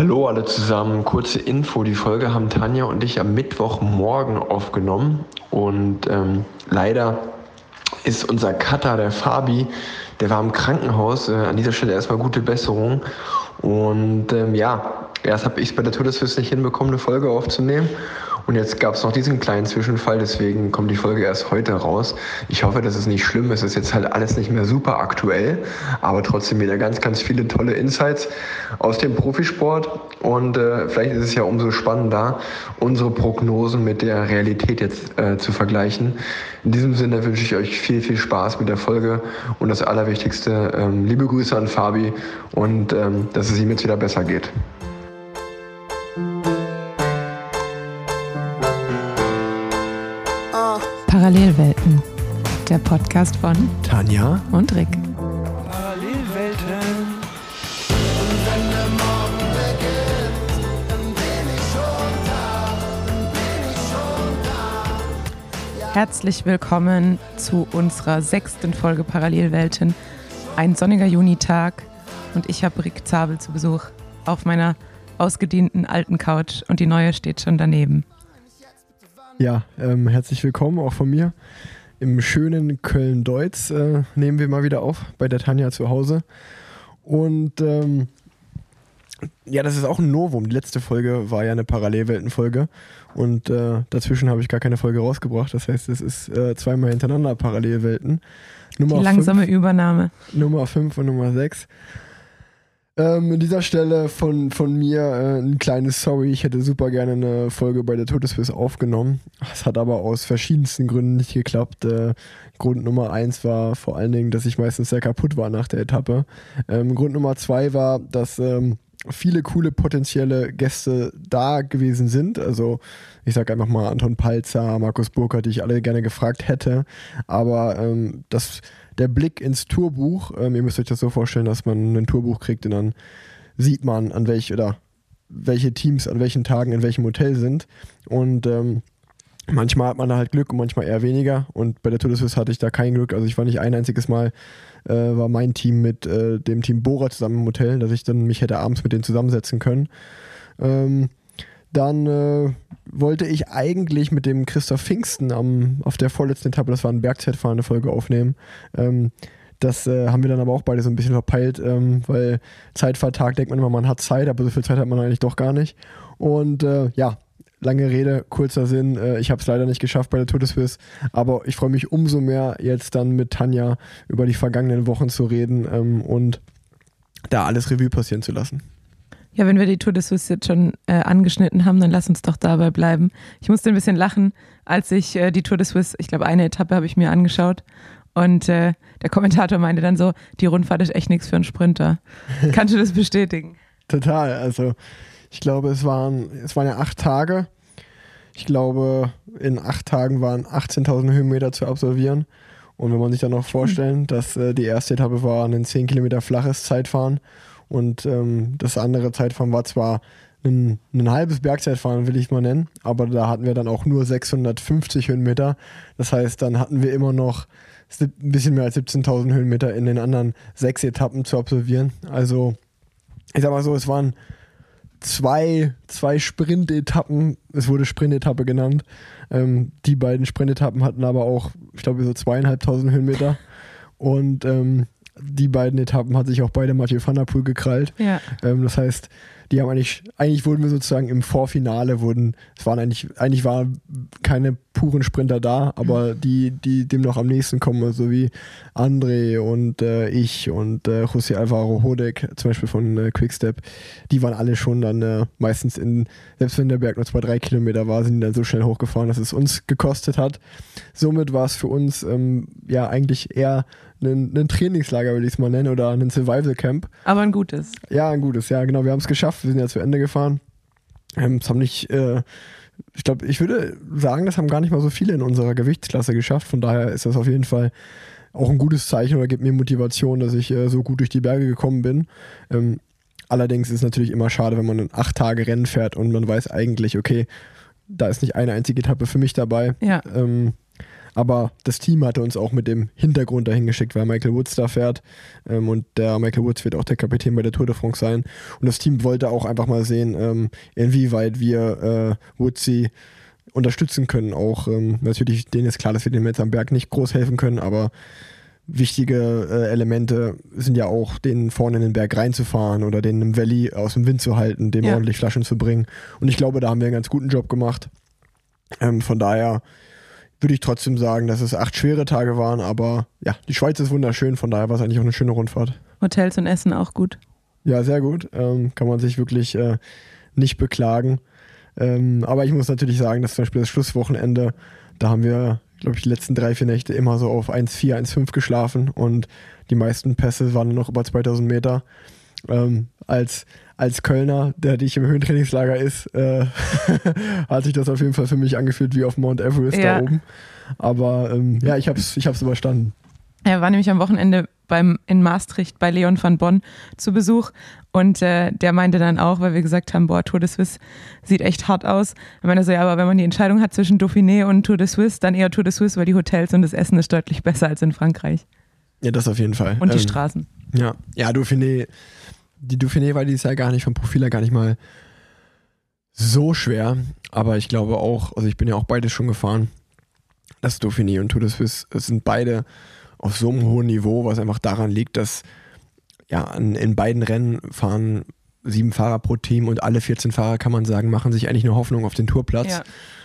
Hallo alle zusammen, kurze Info. Die Folge haben Tanja und ich am Mittwochmorgen aufgenommen und ähm, leider ist unser Cutter, der Fabi, der war im Krankenhaus. Äh, an dieser Stelle erstmal gute Besserung. Und ähm, ja, erst habe ich es bei der Todesfrist nicht hinbekommen, eine Folge aufzunehmen. Und jetzt gab es noch diesen kleinen Zwischenfall, deswegen kommt die Folge erst heute raus. Ich hoffe, das ist nicht schlimm. Es ist jetzt halt alles nicht mehr super aktuell, aber trotzdem wieder ganz, ganz viele tolle Insights aus dem Profisport. Und äh, vielleicht ist es ja umso spannender, unsere Prognosen mit der Realität jetzt äh, zu vergleichen. In diesem Sinne wünsche ich euch viel, viel Spaß mit der Folge und das Allerwichtigste, ähm, liebe Grüße an Fabi und ähm, dass es ihm jetzt wieder besser geht. Parallelwelten, der Podcast von Tanja und Rick. Parallelwelten. Herzlich willkommen zu unserer sechsten Folge Parallelwelten. Ein sonniger Junitag und ich habe Rick Zabel zu Besuch auf meiner ausgedienten alten Couch und die neue steht schon daneben. Ja, ähm, herzlich willkommen auch von mir. Im schönen Köln-Deutz äh, nehmen wir mal wieder auf bei der Tanja zu Hause. Und ähm, ja, das ist auch ein Novum. Die letzte Folge war ja eine Parallelweltenfolge und äh, dazwischen habe ich gar keine Folge rausgebracht. Das heißt, es ist äh, zweimal hintereinander Parallelwelten. Nummer Die langsame fünf, Übernahme. Nummer 5 und Nummer 6. Ähm, an dieser Stelle von, von mir äh, ein kleines Sorry. Ich hätte super gerne eine Folge bei der Todesquiz aufgenommen. Es hat aber aus verschiedensten Gründen nicht geklappt. Äh, Grund Nummer eins war vor allen Dingen, dass ich meistens sehr kaputt war nach der Etappe. Ähm, Grund Nummer zwei war, dass ähm, viele coole potenzielle Gäste da gewesen sind. Also ich sage einfach mal Anton Palzer, Markus Burkhardt, die ich alle gerne gefragt hätte. Aber ähm, das der Blick ins Tourbuch. Ähm, ihr müsst euch das so vorstellen, dass man ein Tourbuch kriegt und dann sieht man, an welch oder welche Teams an welchen Tagen in welchem Hotel sind. Und ähm, manchmal hat man da halt Glück und manchmal eher weniger. Und bei der Tour de Suisse hatte ich da kein Glück. Also ich war nicht ein einziges Mal, äh, war mein Team mit äh, dem Team Bora zusammen im Hotel, dass ich dann mich hätte abends mit denen zusammensetzen können. Ähm, dann äh, wollte ich eigentlich mit dem Christoph Pfingsten am, auf der vorletzten Etappe, das war ein Bergzeitfahren, eine Folge aufnehmen. Ähm, das äh, haben wir dann aber auch beide so ein bisschen verpeilt, ähm, weil Zeitvertag denkt man immer, man hat Zeit, aber so viel Zeit hat man eigentlich doch gar nicht. Und äh, ja, lange Rede, kurzer Sinn. Äh, ich habe es leider nicht geschafft bei der Tour de Suisse, aber ich freue mich umso mehr, jetzt dann mit Tanja über die vergangenen Wochen zu reden ähm, und da alles Revue passieren zu lassen. Ja, wenn wir die Tour de Suisse jetzt schon äh, angeschnitten haben, dann lass uns doch dabei bleiben. Ich musste ein bisschen lachen, als ich äh, die Tour de Suisse, ich glaube, eine Etappe habe ich mir angeschaut. Und äh, der Kommentator meinte dann so, die Rundfahrt ist echt nichts für einen Sprinter. Kannst du das bestätigen? Total. Also ich glaube, es waren, es waren ja acht Tage. Ich glaube, in acht Tagen waren 18.000 Höhenmeter zu absolvieren. Und wenn man sich dann noch vorstellen, dass äh, die erste Etappe war ein 10 Kilometer flaches Zeitfahren und ähm, das andere Zeitfahren war zwar ein, ein halbes Bergzeitfahren, will ich mal nennen, aber da hatten wir dann auch nur 650 Höhenmeter. Das heißt, dann hatten wir immer noch ein bisschen mehr als 17.000 Höhenmeter in den anderen sechs Etappen zu absolvieren. Also, ich sag mal so, es waren zwei, zwei Sprint-Etappen. Es wurde Sprint-Etappe genannt. Ähm, die beiden Sprint-Etappen hatten aber auch, ich glaube, so zweieinhalbtausend Höhenmeter. Und ähm, die beiden Etappen hat sich auch beide Mathieu van der Poel gekrallt. Ja. Ähm, das heißt, die haben eigentlich, eigentlich wurden wir sozusagen im Vorfinale wurden, es waren eigentlich, eigentlich waren keine puren Sprinter da, aber mhm. die, die dem noch am nächsten kommen, so wie André und äh, ich und äh, José Alvaro Hodek, zum Beispiel von äh, Quickstep, die waren alle schon dann äh, meistens in, selbst wenn der Berg nur zwei, drei Kilometer war, sind die dann so schnell hochgefahren, dass es uns gekostet hat. Somit war es für uns ähm, ja eigentlich eher ein, ein Trainingslager, will ich es mal nennen, oder ein Survival Camp. Aber ein gutes. Ja, ein gutes, ja, genau. Wir haben es geschafft, wir sind ja zu Ende gefahren. Ähm, es haben nicht, äh, ich glaube, ich würde sagen, das haben gar nicht mal so viele in unserer Gewichtsklasse geschafft. Von daher ist das auf jeden Fall auch ein gutes Zeichen oder gibt mir Motivation, dass ich äh, so gut durch die Berge gekommen bin. Ähm, allerdings ist es natürlich immer schade, wenn man ein acht Tage Rennen fährt und man weiß eigentlich, okay, da ist nicht eine einzige Etappe für mich dabei. Ja. Ähm, Aber das Team hatte uns auch mit dem Hintergrund dahin geschickt, weil Michael Woods da fährt. Ähm, und der Michael Woods wird auch der Kapitän bei der Tour de France sein. Und das Team wollte auch einfach mal sehen, ähm, inwieweit wir äh, Woodsy unterstützen können. Auch ähm, natürlich, denen ist klar, dass wir dem jetzt am Berg nicht groß helfen können, aber wichtige äh, Elemente sind ja auch, den vorne in den Berg reinzufahren oder den im Valley aus dem Wind zu halten, dem ja. ordentlich Flaschen zu bringen. Und ich glaube, da haben wir einen ganz guten Job gemacht. Ähm, von daher würde ich trotzdem sagen, dass es acht schwere Tage waren, aber ja, die Schweiz ist wunderschön, von daher war es eigentlich auch eine schöne Rundfahrt. Hotels und Essen auch gut. Ja, sehr gut. Ähm, kann man sich wirklich äh, nicht beklagen. Ähm, aber ich muss natürlich sagen, dass zum Beispiel das Schlusswochenende, da haben wir, glaube ich, die letzten drei, vier Nächte immer so auf 1,4, 1,5 geschlafen und die meisten Pässe waren noch über 2000 Meter. Ähm, als, als Kölner, der dich im Höhentrainingslager ist, äh, hat sich das auf jeden Fall für mich angefühlt wie auf Mount Everest ja. da oben. Aber ähm, ja, ich habe es ich hab's überstanden. Er war nämlich am Wochenende beim, in Maastricht bei Leon van Bonn zu Besuch und äh, der meinte dann auch, weil wir gesagt haben, boah, Tour de Suisse sieht echt hart aus. Er meinte so, ja, aber wenn man die Entscheidung hat zwischen Dauphiné und Tour de Suisse, dann eher Tour de Suisse, weil die Hotels und das Essen ist deutlich besser als in Frankreich. Ja, das auf jeden Fall. Und die ähm, Straßen. Ja, ja, Dauphiné die Dauphiné war dieses Jahr gar nicht vom Profil her gar nicht mal so schwer, aber ich glaube auch, also ich bin ja auch beide schon gefahren. Das Dauphiné und Tour de Suisse sind beide auf so einem hohen Niveau, was einfach daran liegt, dass ja in, in beiden Rennen fahren sieben Fahrer pro Team und alle 14 Fahrer, kann man sagen, machen sich eigentlich nur Hoffnung auf den Tourplatz. Ja.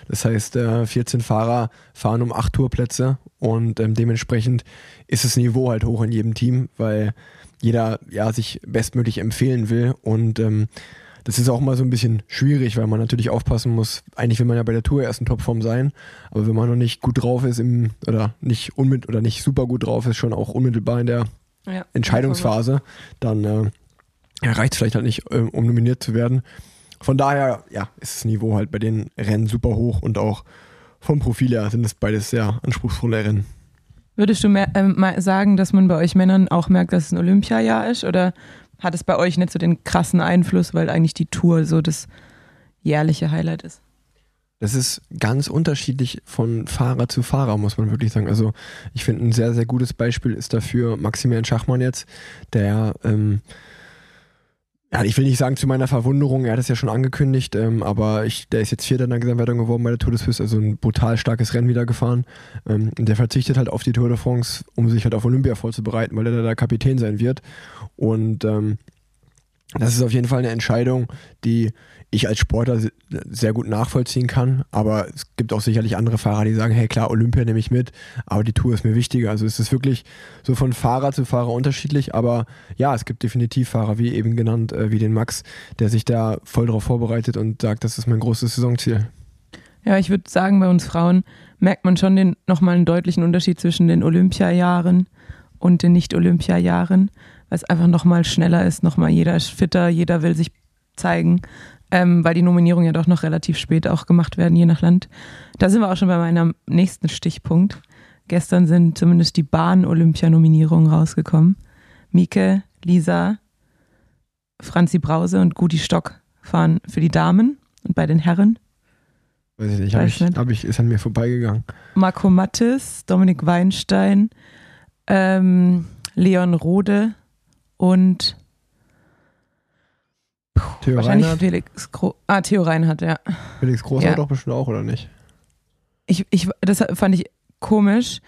Das heißt, äh, 14 Fahrer fahren um acht Tourplätze und ähm, dementsprechend ist das Niveau halt hoch in jedem Team, weil jeder ja sich bestmöglich empfehlen will und ähm, das ist auch mal so ein bisschen schwierig, weil man natürlich aufpassen muss. Eigentlich will man ja bei der Tour erst in Topform sein, aber wenn man noch nicht gut drauf ist im oder nicht unmit oder nicht super gut drauf ist, schon auch unmittelbar in der ja, Entscheidungsphase, dann äh, ja, reicht es vielleicht halt nicht, äh, um nominiert zu werden. Von daher, ja, ist das Niveau halt bei den Rennen super hoch und auch vom Profil her sind es beides sehr anspruchsvolle Rennen. Würdest du mehr, ähm, mal sagen, dass man bei euch Männern auch merkt, dass es ein Olympiajahr ist? Oder hat es bei euch nicht so den krassen Einfluss, weil eigentlich die Tour so das jährliche Highlight ist? Das ist ganz unterschiedlich von Fahrer zu Fahrer, muss man wirklich sagen. Also ich finde ein sehr, sehr gutes Beispiel ist dafür Maximilian Schachmann jetzt, der ähm, ja, ich will nicht sagen zu meiner Verwunderung, er hat es ja schon angekündigt, ähm, aber ich, der ist jetzt Vierter in der Gesamtwertung geworden bei der Tour de Suisse, also ein brutal starkes Rennen wieder gefahren. Ähm, der verzichtet halt auf die Tour de France, um sich halt auf Olympia vorzubereiten, weil er da Kapitän sein wird. Und ähm, das ist auf jeden Fall eine Entscheidung, die ich als Sportler sehr gut nachvollziehen kann. Aber es gibt auch sicherlich andere Fahrer, die sagen, hey klar, Olympia nehme ich mit, aber die Tour ist mir wichtiger. Also es ist wirklich so von Fahrer zu Fahrer unterschiedlich. Aber ja, es gibt definitiv Fahrer, wie eben genannt, äh, wie den Max, der sich da voll darauf vorbereitet und sagt, das ist mein großes Saisonziel. Ja, ich würde sagen, bei uns Frauen merkt man schon den, nochmal einen deutlichen Unterschied zwischen den Olympiajahren und den Nicht-Olympiajahren, weil es einfach nochmal schneller ist, nochmal jeder ist fitter, jeder will sich zeigen ähm, weil die Nominierungen ja doch noch relativ spät auch gemacht werden, je nach Land. Da sind wir auch schon bei meinem nächsten Stichpunkt. Gestern sind zumindest die Bahn-Olympia-Nominierungen rausgekommen. Mieke, Lisa, Franzi Brause und Gudi Stock fahren für die Damen und bei den Herren. Weiß ich nicht, hab ich, hab ich, ist an mir vorbeigegangen. Marco Mattes, Dominik Weinstein, ähm, Leon Rode und Theo Wahrscheinlich Reinhardt. Felix Gro Ah, Theo Reinhardt, ja. Felix Groß ja. doch bestimmt auch, oder nicht? Ich, ich, das fand ich komisch.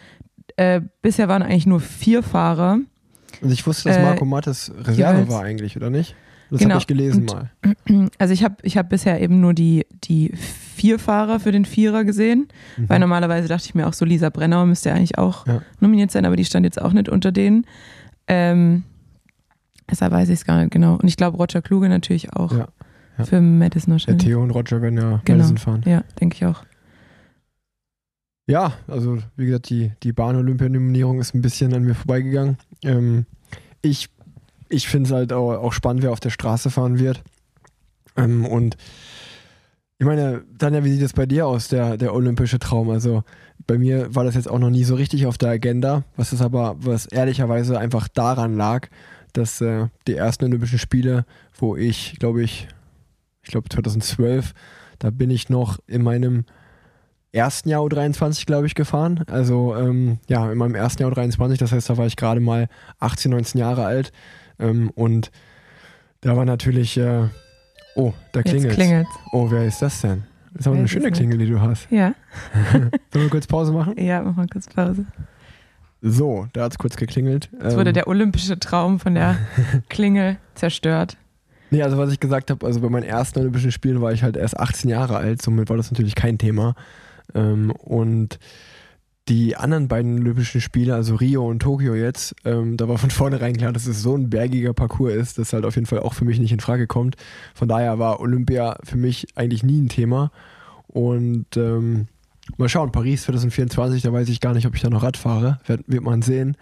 Äh, bisher waren eigentlich nur vier Fahrer. Und ich wusste, dass äh, Marco Mattes Reserve war eigentlich, oder nicht? Das genau. habe ich gelesen mal. Also ich habe ich hab bisher eben nur die, die vier Fahrer für den Vierer gesehen, mhm. weil normalerweise dachte ich mir auch so, Lisa Brennauer müsste ja eigentlich auch ja. nominiert sein, aber die stand jetzt auch nicht unter denen. Ähm, Deshalb weiß ich es gar nicht genau. Und ich glaube, Roger Kluge natürlich auch. Ja, ja. Für Madison wahrscheinlich. Der Theo und Roger werden ja genau. Madison fahren. Ja, denke ich auch. Ja, also wie gesagt, die, die Bahn-Olympia-Nominierung ist ein bisschen an mir vorbeigegangen. Ähm, ich ich finde es halt auch, auch, spannend, wer auf der Straße fahren wird. Ähm, und ich meine, Tanja, wie sieht es bei dir aus, der, der olympische Traum? Also bei mir war das jetzt auch noch nie so richtig auf der Agenda, was es aber, was ehrlicherweise einfach daran lag, dass äh, die ersten Olympischen Spiele, wo ich, glaube ich, ich glaube 2012, da bin ich noch in meinem ersten Jahr U23, glaube ich, gefahren. Also ähm, ja, in meinem ersten Jahr U23, das heißt, da war ich gerade mal 18, 19 Jahre alt. Ähm, und da war natürlich, äh, oh, da klingelt klingelt Oh, wer ist das denn? Das ist aber Wer eine schöne Klingel, die du hast. Ja, Sollen wir kurz Pause machen? ja, mach mal kurz Pause. So, da hat es kurz geklingelt. Jetzt wurde Ähm, der olympische Traum von der Klingel zerstört. Nee, also was ich gesagt habe, also bei meinen ersten Olympischen Spielen war ich halt erst 18 Jahre alt, somit war das natürlich kein Thema. Ähm, und die anderen beiden Olympischen Spiele, also Rio und Tokio jetzt, ähm, da war von vornherein klar, dass es so ein bergiger Parcours ist, das halt auf jeden Fall auch für mich nicht in Frage kommt. Von daher war Olympia für mich eigentlich nie ein Thema. Und ähm, mal schauen, Paris 2024, da weiß ich gar nicht, ob ich da noch Rad fahre, wird, wird man sehen.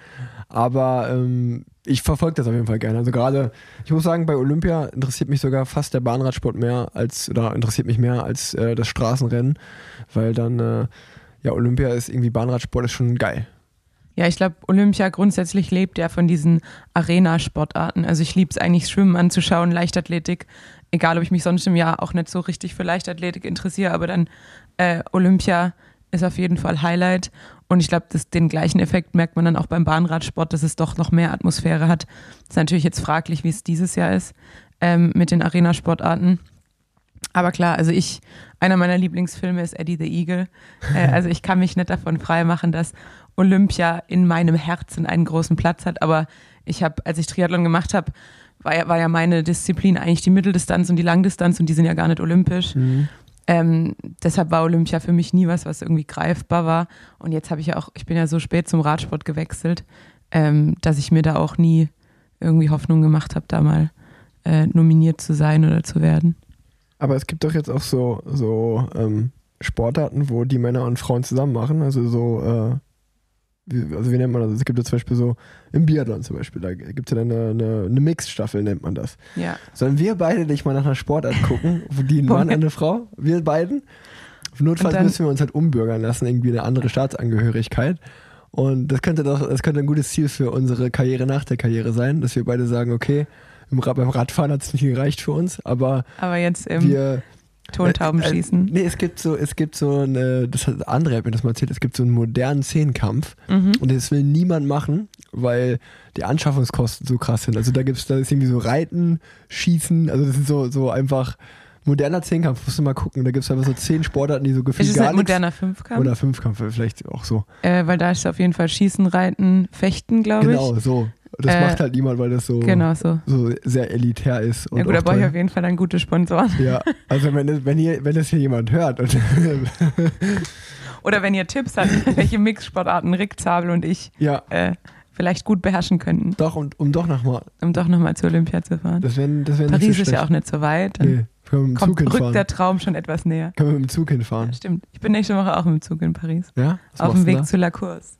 Aber ähm, ich verfolge das auf jeden Fall gerne. Also gerade, ich muss sagen, bei Olympia interessiert mich sogar fast der Bahnradsport mehr als, oder interessiert mich mehr als äh, das Straßenrennen, weil dann, äh, ja, Olympia ist irgendwie Bahnradsport ist schon geil. Ja, ich glaube, Olympia grundsätzlich lebt ja von diesen Arena-Sportarten. Also ich liebe es eigentlich, Schwimmen anzuschauen, Leichtathletik. Egal, ob ich mich sonst im Jahr auch nicht so richtig für Leichtathletik interessiere, aber dann äh, Olympia ist auf jeden Fall Highlight. Und ich glaube, den gleichen Effekt merkt man dann auch beim Bahnradsport, dass es doch noch mehr Atmosphäre hat. Ist natürlich jetzt fraglich, wie es dieses Jahr ist ähm, mit den Arena-Sportarten. Aber klar, also ich, einer meiner Lieblingsfilme ist Eddie the Eagle. Äh, also ich kann mich nicht davon freimachen, dass Olympia in meinem Herzen einen großen Platz hat. Aber ich habe, als ich Triathlon gemacht habe, war ja, war ja meine Disziplin eigentlich die Mitteldistanz und die Langdistanz und die sind ja gar nicht olympisch. Ähm, deshalb war Olympia für mich nie was, was irgendwie greifbar war. Und jetzt habe ich ja auch, ich bin ja so spät zum Radsport gewechselt, ähm, dass ich mir da auch nie irgendwie Hoffnung gemacht habe, da mal äh, nominiert zu sein oder zu werden. Aber es gibt doch jetzt auch so, so ähm, Sportarten, wo die Männer und Frauen zusammen machen. Also so, äh, also wie nennt man das? Es gibt ja zum Beispiel so im Biathlon zum Beispiel, da gibt es ja dann eine, eine, eine Mixed-Staffel, nennt man das. Ja. Sollen wir beide nicht mal nach einer Sportart gucken, die ein Mann eine Frau, wir beiden? Notfalls müssen wir uns halt umbürgern lassen, irgendwie eine andere Staatsangehörigkeit. Und das könnte doch, das könnte ein gutes Ziel für unsere Karriere nach der Karriere sein, dass wir beide sagen, okay, im, beim Radfahren hat es nicht gereicht für uns, aber Aber jetzt wir Tontauben äh, äh, schießen. Nee, es gibt so, es gibt so eine, das hat André hat mir das mal erzählt, es gibt so einen modernen Zehnkampf Mhm. und das will niemand machen, weil die Anschaffungskosten so krass sind. Also da gibt's, da ist irgendwie so Reiten, Schießen, also das ist so, so einfach moderner Zehnkampf, musst du mal gucken. Da gibt's einfach so zehn Sportarten, die so Ist gefühlt es gar ein nichts. moderner Fünfkampf? Oder Fünfkampf vielleicht auch so. Äh, weil da ist auf jeden Fall Schießen, Reiten, Fechten, glaube ich. Genau, so. Das Äh, macht halt niemand, weil das so, Genau so. so sehr elitär ist. Ja gut, da auch brauche ich auf jeden Fall dann gute Sponsoren. Ja, also wenn, das- wenn, hier, wenn das hier jemand hört Oder wenn ihr Tipps habt, welche Mixsportarten Rick Zabel und ich ja, äh, vielleicht gut beherrschen könnten, doch, um, um doch nochmal. um doch nochmal zur Olympia zu fahren. Das wäre das wär nicht Paris so ist ja auch nicht so weit. Nee, können wir mit dem Zug kommt, rückt hinfahren. der Traum schon etwas näher. Können wir mit dem Zug Ja, hinfahren. stimmt. Ich bin nächste Woche auch mit dem Zug in Paris. Ja? Was auf dem Weg da? zu La Course.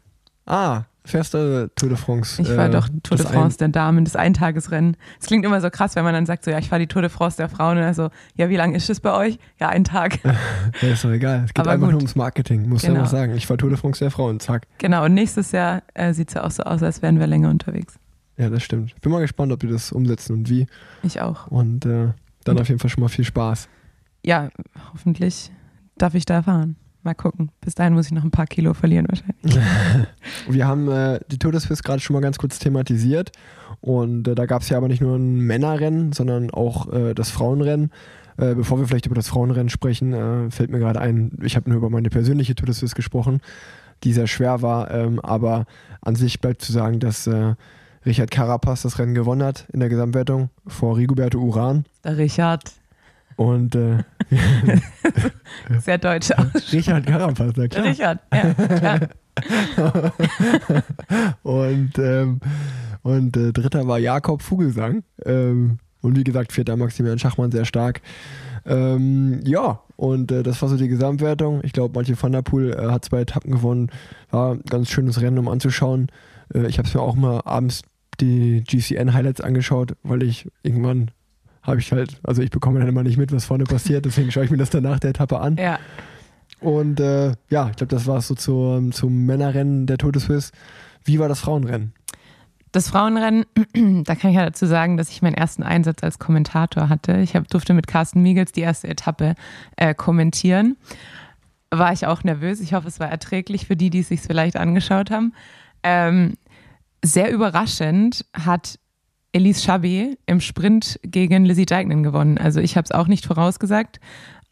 Ah, fährst du Tour de France? Ich fahre äh, doch Tour de France der Damen, das Eintagesrennen. Es klingt immer so krass, wenn man dann sagt, so ja, ich fahre die Tour de France der Frauen. Und also, ja, wie lange ist es bei euch? Ja, ein Tag. Ja, ist doch egal. Es geht Aber einfach gut. nur ums Marketing. Muss Genau. einfach sagen. Ich fahre Tour de France der Frauen. Zack. genau, und nächstes Jahr äh, sieht es ja auch so aus, als wären wir länger unterwegs. Ja, das stimmt. Ich bin mal gespannt, ob die das umsetzen und wie. Ich auch. Und äh, dann Und- auf jeden Fall schon mal viel Spaß. Ja, hoffentlich darf ich da fahren. Mal gucken. Bis dahin muss ich noch ein paar Kilo verlieren wahrscheinlich. Wir haben äh, die Tour des Swiss gerade schon mal ganz kurz thematisiert. Und äh, da gab es ja aber nicht nur ein Männerrennen, sondern auch äh, das Frauenrennen. Äh, bevor wir vielleicht über das Frauenrennen sprechen, äh, fällt mir gerade ein, ich habe nur über meine persönliche Tour des Swiss gesprochen, die sehr schwer war. Ähm, aber an sich bleibt zu sagen, dass äh, Richard Carapaz das Rennen gewonnen hat in der Gesamtwertung vor Rigoberto Uran. Der Richard, Und äh, sehr deutsch aus. Richard Carapaz, na klar. Richard, ja, klar. und ähm, und äh, dritter war Jakob Vogelsang. Ähm, und wie gesagt, vierter Maximilian Schachmann sehr stark. Ähm, ja, und äh, das war so die Gesamtwertung. Ich glaube, Mathieu van der Poel äh, hat zwei Etappen gewonnen. War ein ganz schönes Rennen, um anzuschauen. Äh, ich habe es mir auch mal abends die GCN-Highlights angeschaut, weil ich irgendwann habe ich halt, also ich bekomme dann immer nicht mit, was vorne passiert, deswegen schaue ich mir das dann nach der Etappe an. Ja, Und äh, ja, ich glaube, das war es so zur, zum Männerrennen der Tour de Suisse. Wie war das Frauenrennen? Das Frauenrennen, da kann ich ja dazu sagen, dass ich meinen ersten Einsatz als Kommentator hatte. Ich hab, durfte mit Carsten Miegels die erste Etappe äh, kommentieren. war ich auch nervös. Ich hoffe, es war erträglich für die, die es sich vielleicht angeschaut haben. Ähm, sehr überraschend hat Elise Chabi im Sprint gegen Lizzie Deignan gewonnen. Also ich habe es auch nicht vorausgesagt,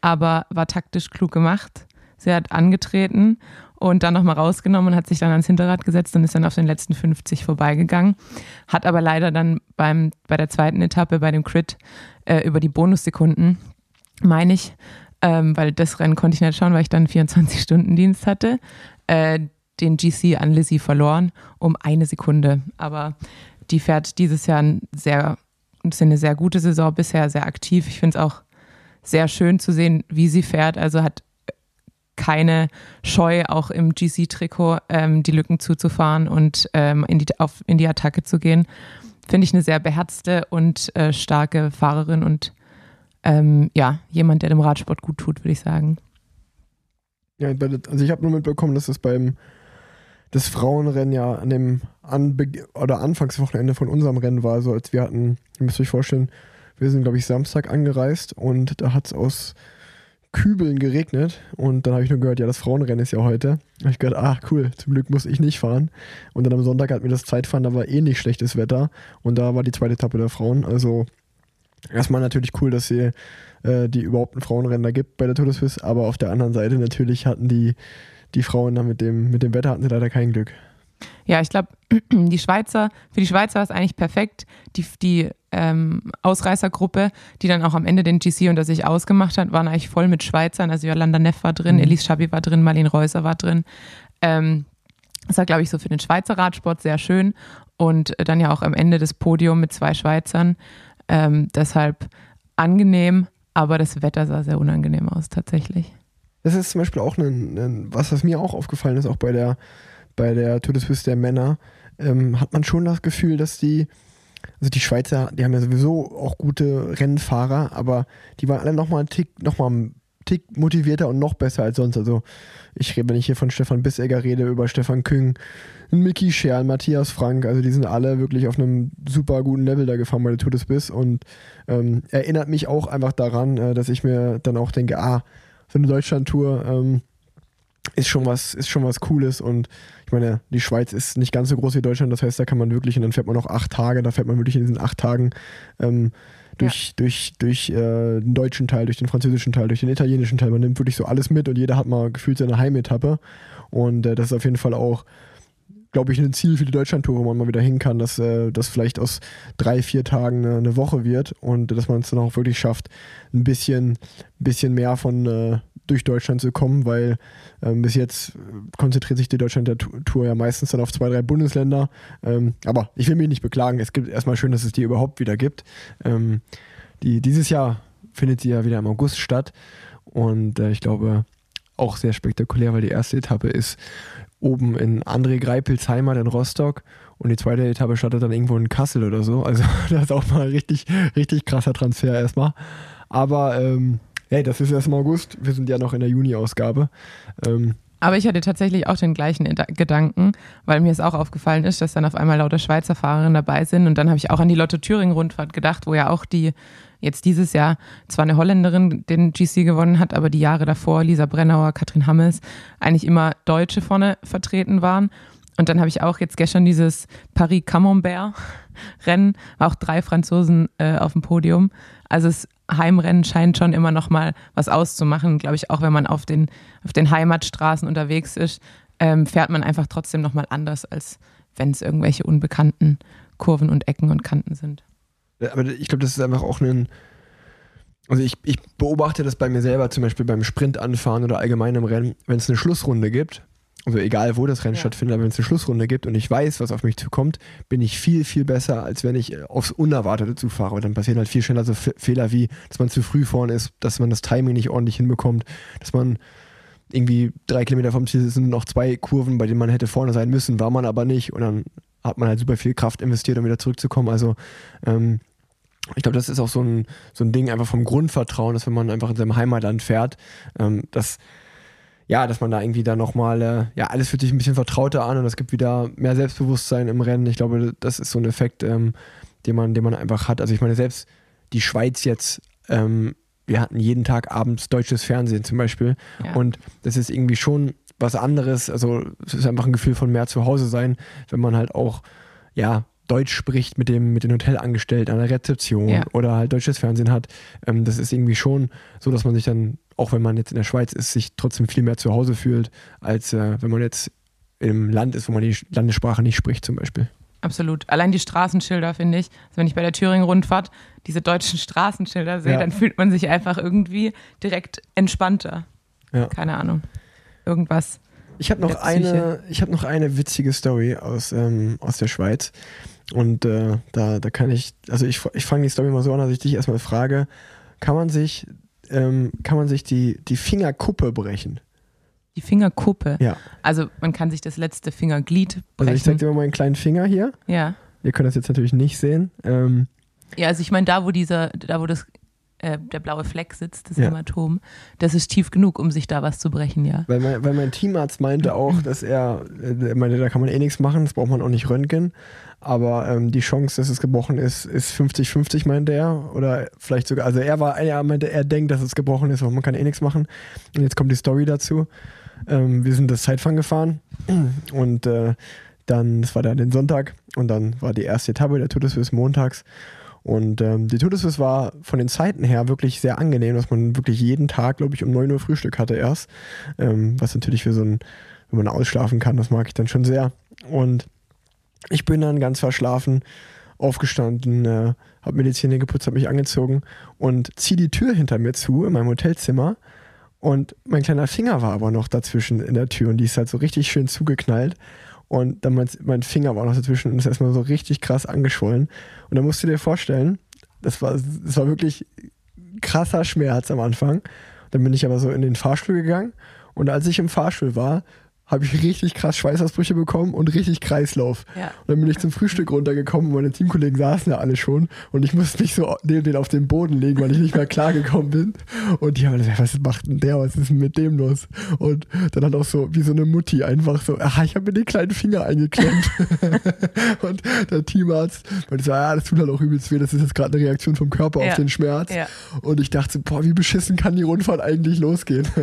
aber war taktisch klug gemacht. Sie hat angetreten und dann nochmal rausgenommen und hat sich dann ans Hinterrad gesetzt und ist dann auf den letzten 50 vorbeigegangen. Hat aber leider dann beim, bei der zweiten Etappe, bei dem Crit, äh, über die Bonussekunden, meine ich, ähm, weil das Rennen konnte ich nicht schauen, weil ich dann 24-Stunden-Dienst hatte, äh, den GC an Lizzie verloren um eine Sekunde. Aber die fährt dieses Jahr ein sehr, eine sehr gute Saison, bisher sehr aktiv. Ich finde es auch sehr schön zu sehen, wie sie fährt. Also hat keine Scheu, auch im GC-Trikot ähm, die Lücken zuzufahren und ähm, in, die, auf, in die Attacke zu gehen. Finde ich eine sehr beherzte und äh, starke Fahrerin und ähm, ja, jemand, der dem Radsport gut tut, würde ich sagen. Ja, also ich habe nur mitbekommen, dass es beim das Frauenrennen ja an dem Anbe oder Anfangswochenende von unserem Rennen war. Also als wir hatten, ihr müsst euch vorstellen, wir sind, glaube ich, Samstag angereist und da hat es aus Kübeln geregnet und dann habe ich nur gehört, ja, das Frauenrennen ist ja heute. Da habe ich gedacht, ach cool, zum Glück muss ich nicht fahren. Und dann am Sonntag hat mir das Zeitfahren, da war eh nicht schlechtes Wetter und da war die zweite Etappe der Frauen. Also erstmal natürlich cool, dass sie äh, die überhaupt ein Frauenrennen da gibt bei der Tour de Suisse, aber auf der anderen Seite natürlich hatten die, die Frauen da mit dem, mit dem Wetter hatten sie leider kein Glück. Ja, ich glaube, die Schweizer, für die Schweizer war es eigentlich perfekt. Die, die ähm, Ausreißergruppe, die dann auch am Ende den GC unter sich ausgemacht hat, waren eigentlich voll mit Schweizern. Also Jolanda Neff war drin, mhm. Elise Schabi war drin, Marlene Reusser war drin. Ähm, das war, glaube ich, so für den Schweizer Radsport sehr schön. Und dann ja auch am Ende das Podium mit zwei Schweizern. Ähm, deshalb angenehm, aber das Wetter sah sehr unangenehm aus tatsächlich. Das ist zum Beispiel auch ein, ein was, was mir auch aufgefallen ist, auch bei der, bei der Tour de Suisse der Männer, ähm, hat man schon das Gefühl, dass die, also die Schweizer, die haben ja sowieso auch gute Rennfahrer, aber die waren alle nochmal einen Tick, nochmal einen Tick motivierter und noch besser als sonst. Also ich rede, wenn ich hier von Stefan Bissegger rede, über Stefan Küng, Mickey Scherl, Matthias Frank, also die sind alle wirklich auf einem super guten Level da gefahren bei der Tour des Biss und ähm, erinnert mich auch einfach daran, äh, dass ich mir dann auch denke, ah, so eine Deutschland-Tour ähm, ist schon was, ist schon was Cooles und ich meine, die Schweiz ist nicht ganz so groß wie Deutschland, das heißt, da kann man wirklich, und dann fährt man noch acht Tage, da fährt man wirklich in diesen acht Tagen ähm, durch, ja. durch, durch äh, den deutschen Teil, durch den französischen Teil, durch den italienischen Teil. Man nimmt wirklich so alles mit und jeder hat mal gefühlt seine Heimetappe. Und äh, das ist auf jeden Fall auch, glaube ich, ein Ziel für die Deutschlandtour, wo man mal wieder hin kann, dass äh, das vielleicht aus drei, vier Tagen eine, eine Woche wird und dass man es dann auch wirklich schafft, ein bisschen, bisschen mehr von äh, durch Deutschland zu kommen, weil ähm, bis jetzt konzentriert sich die Deutschland-Tour ja meistens dann auf zwei, drei Bundesländer. Ähm, aber ich will mich nicht beklagen. Es gibt erstmal schön, dass es die überhaupt wieder gibt. Ähm, die, dieses Jahr findet sie ja wieder im August statt und äh, ich glaube auch sehr spektakulär, weil die erste Etappe ist oben in André Greipels Heimat in Rostock und die zweite Etappe startet dann irgendwo in Kassel oder so. Also das ist auch mal richtig, richtig krasser Transfer erstmal. Aber ähm, hey, das ist erst im August. Wir sind ja noch in der Juni-Ausgabe. Ähm, aber ich hatte tatsächlich auch den gleichen Gedanken, weil mir es auch aufgefallen ist, dass dann auf einmal lauter Schweizer Fahrerinnen dabei sind. Und dann habe ich auch an die Lotto Thüringen-Rundfahrt gedacht, wo ja auch die jetzt dieses Jahr zwar eine Holländerin den GC gewonnen hat, aber die Jahre davor, Lisa Brennauer, Katrin Hammes, eigentlich immer Deutsche vorne vertreten waren. Und dann habe ich auch jetzt gestern dieses Paris-Camembert-Rennen, auch drei Franzosen äh, auf dem Podium. Also das Heimrennen scheint schon immer noch mal was auszumachen. Glaube ich, auch wenn man auf den, auf den Heimatstraßen unterwegs ist, ähm, fährt man einfach trotzdem noch mal anders, als wenn es irgendwelche unbekannten Kurven und Ecken und Kanten sind. Aber ich glaube, das ist einfach auch ein. Also ich, ich beobachte das bei mir selber, zum Beispiel beim Sprint anfahren oder allgemein im Rennen, wenn es eine Schlussrunde gibt, also egal wo das Rennen ja. stattfindet, aber wenn es eine Schlussrunde gibt und ich weiß, was auf mich zukommt, bin ich viel, viel besser, als wenn ich äh, aufs Unerwartete zufahre. Und dann passieren halt viel schneller so Fehler wie, dass man zu früh vorne ist, dass man das Timing nicht ordentlich hinbekommt, dass man irgendwie drei Kilometer vom Ziel sind noch zwei Kurven, bei denen man hätte vorne sein müssen, war man aber nicht. Und dann hat man halt super viel Kraft investiert, um wieder zurückzukommen. Also ähm, ich glaube, das ist auch so ein, so ein Ding einfach vom Grundvertrauen, dass wenn man einfach in seinem Heimatland fährt, ähm, dass ja, dass man da irgendwie dann nochmal, äh, ja, alles fühlt sich ein bisschen vertrauter an und es gibt wieder mehr Selbstbewusstsein im Rennen. Ich glaube, das ist so ein Effekt, ähm, den, man, den man einfach hat. Also ich meine, selbst die Schweiz jetzt ähm, wir hatten jeden Tag abends deutsches Fernsehen zum Beispiel. Ja. Und das ist irgendwie schon was anderes. Also es ist einfach ein Gefühl von mehr zu Hause sein, wenn man halt auch, ja, Deutsch spricht mit dem mit den Hotelangestellten an der Rezeption Ja. oder halt deutsches Fernsehen hat. Ähm, das ist irgendwie schon so, dass man sich dann, auch wenn man jetzt in der Schweiz ist, sich trotzdem viel mehr zu Hause fühlt, als äh, wenn man jetzt im Land ist, wo man die Landessprache nicht spricht zum Beispiel. Absolut. Allein die Straßenschilder, finde ich. Also wenn ich bei der Thüringen-Rundfahrt diese deutschen Straßenschilder sehe, Ja. dann fühlt man sich einfach irgendwie direkt entspannter. Ja. Keine Ahnung. Irgendwas. Ich habe noch eine, ich habe noch eine witzige Story aus, ähm, aus der Schweiz. Und äh, da, da kann ich, also ich, ich fange die Story mal so an, dass ich dich erstmal frage, kann man sich, ähm, kann man sich die, die Fingerkuppe brechen? Die Fingerkuppe. Ja. Also man kann sich das letzte Fingerglied Also ich zeig brechen. dir mal meinen kleinen Finger hier. ja. Ihr könnt das jetzt natürlich nicht sehen. Ähm, Ja, also ich meine, da wo dieser, da wo das, äh, der blaue Fleck sitzt, das Ja. Hämatom, das ist tief genug, um sich da was zu brechen, ja. weil, mein, weil mein Teamarzt meinte auch, dass er, äh, er meinte, da kann man eh nichts machen, das braucht man auch nicht röntgen. Aber ähm, die Chance, dass es gebrochen ist, ist 50-50, meinte er. Oder vielleicht sogar, also er war, er meinte, er denkt, dass es gebrochen ist, aber man kann eh nichts machen. Und jetzt kommt die Story dazu. Ähm, wir sind das Zeitfahren gefahren und äh, dann, das war dann den Sonntag und dann war die erste Etappe der Tour de Suisse montags. Und ähm, die Tour de Suisse war von den Zeiten her wirklich sehr angenehm, dass man wirklich jeden Tag, glaube ich, um 9 Uhr Frühstück hatte erst. Ähm, was natürlich für so ein, wenn man ausschlafen kann, das mag ich dann schon sehr. Und ich bin dann ganz verschlafen aufgestanden, äh, habe mir die Zähne geputzt, habe mich angezogen und ziehe die Tür hinter mir zu in meinem Hotelzimmer. Und mein kleiner Finger war aber noch dazwischen in der Tür und die ist halt so richtig schön zugeknallt. Und dann mein, mein Finger war noch dazwischen und ist erstmal so richtig krass angeschwollen. Und dann musst du dir vorstellen, das war, das war wirklich krasser Schmerz am Anfang. Dann bin ich aber so in den Fahrstuhl gegangen und als ich im Fahrstuhl war, habe ich richtig krass Schweißausbrüche bekommen und richtig Kreislauf. Ja. Und dann bin ich zum Frühstück runtergekommen und meine Teamkollegen saßen ja alle schon und ich musste mich so neben den auf den Boden legen, weil ich nicht mehr klargekommen bin. Und die haben gesagt, was macht denn der, was ist denn mit dem los? Und dann hat auch so, wie so eine Mutti einfach so, ah, ich habe mir den kleinen Finger eingeklemmt. und der Teamarzt meinte so, ja, das tut halt auch übelst weh, das ist jetzt gerade eine Reaktion vom Körper Ja. auf den Schmerz. Ja. Und ich dachte, boah, wie beschissen kann die Rundfahrt eigentlich losgehen?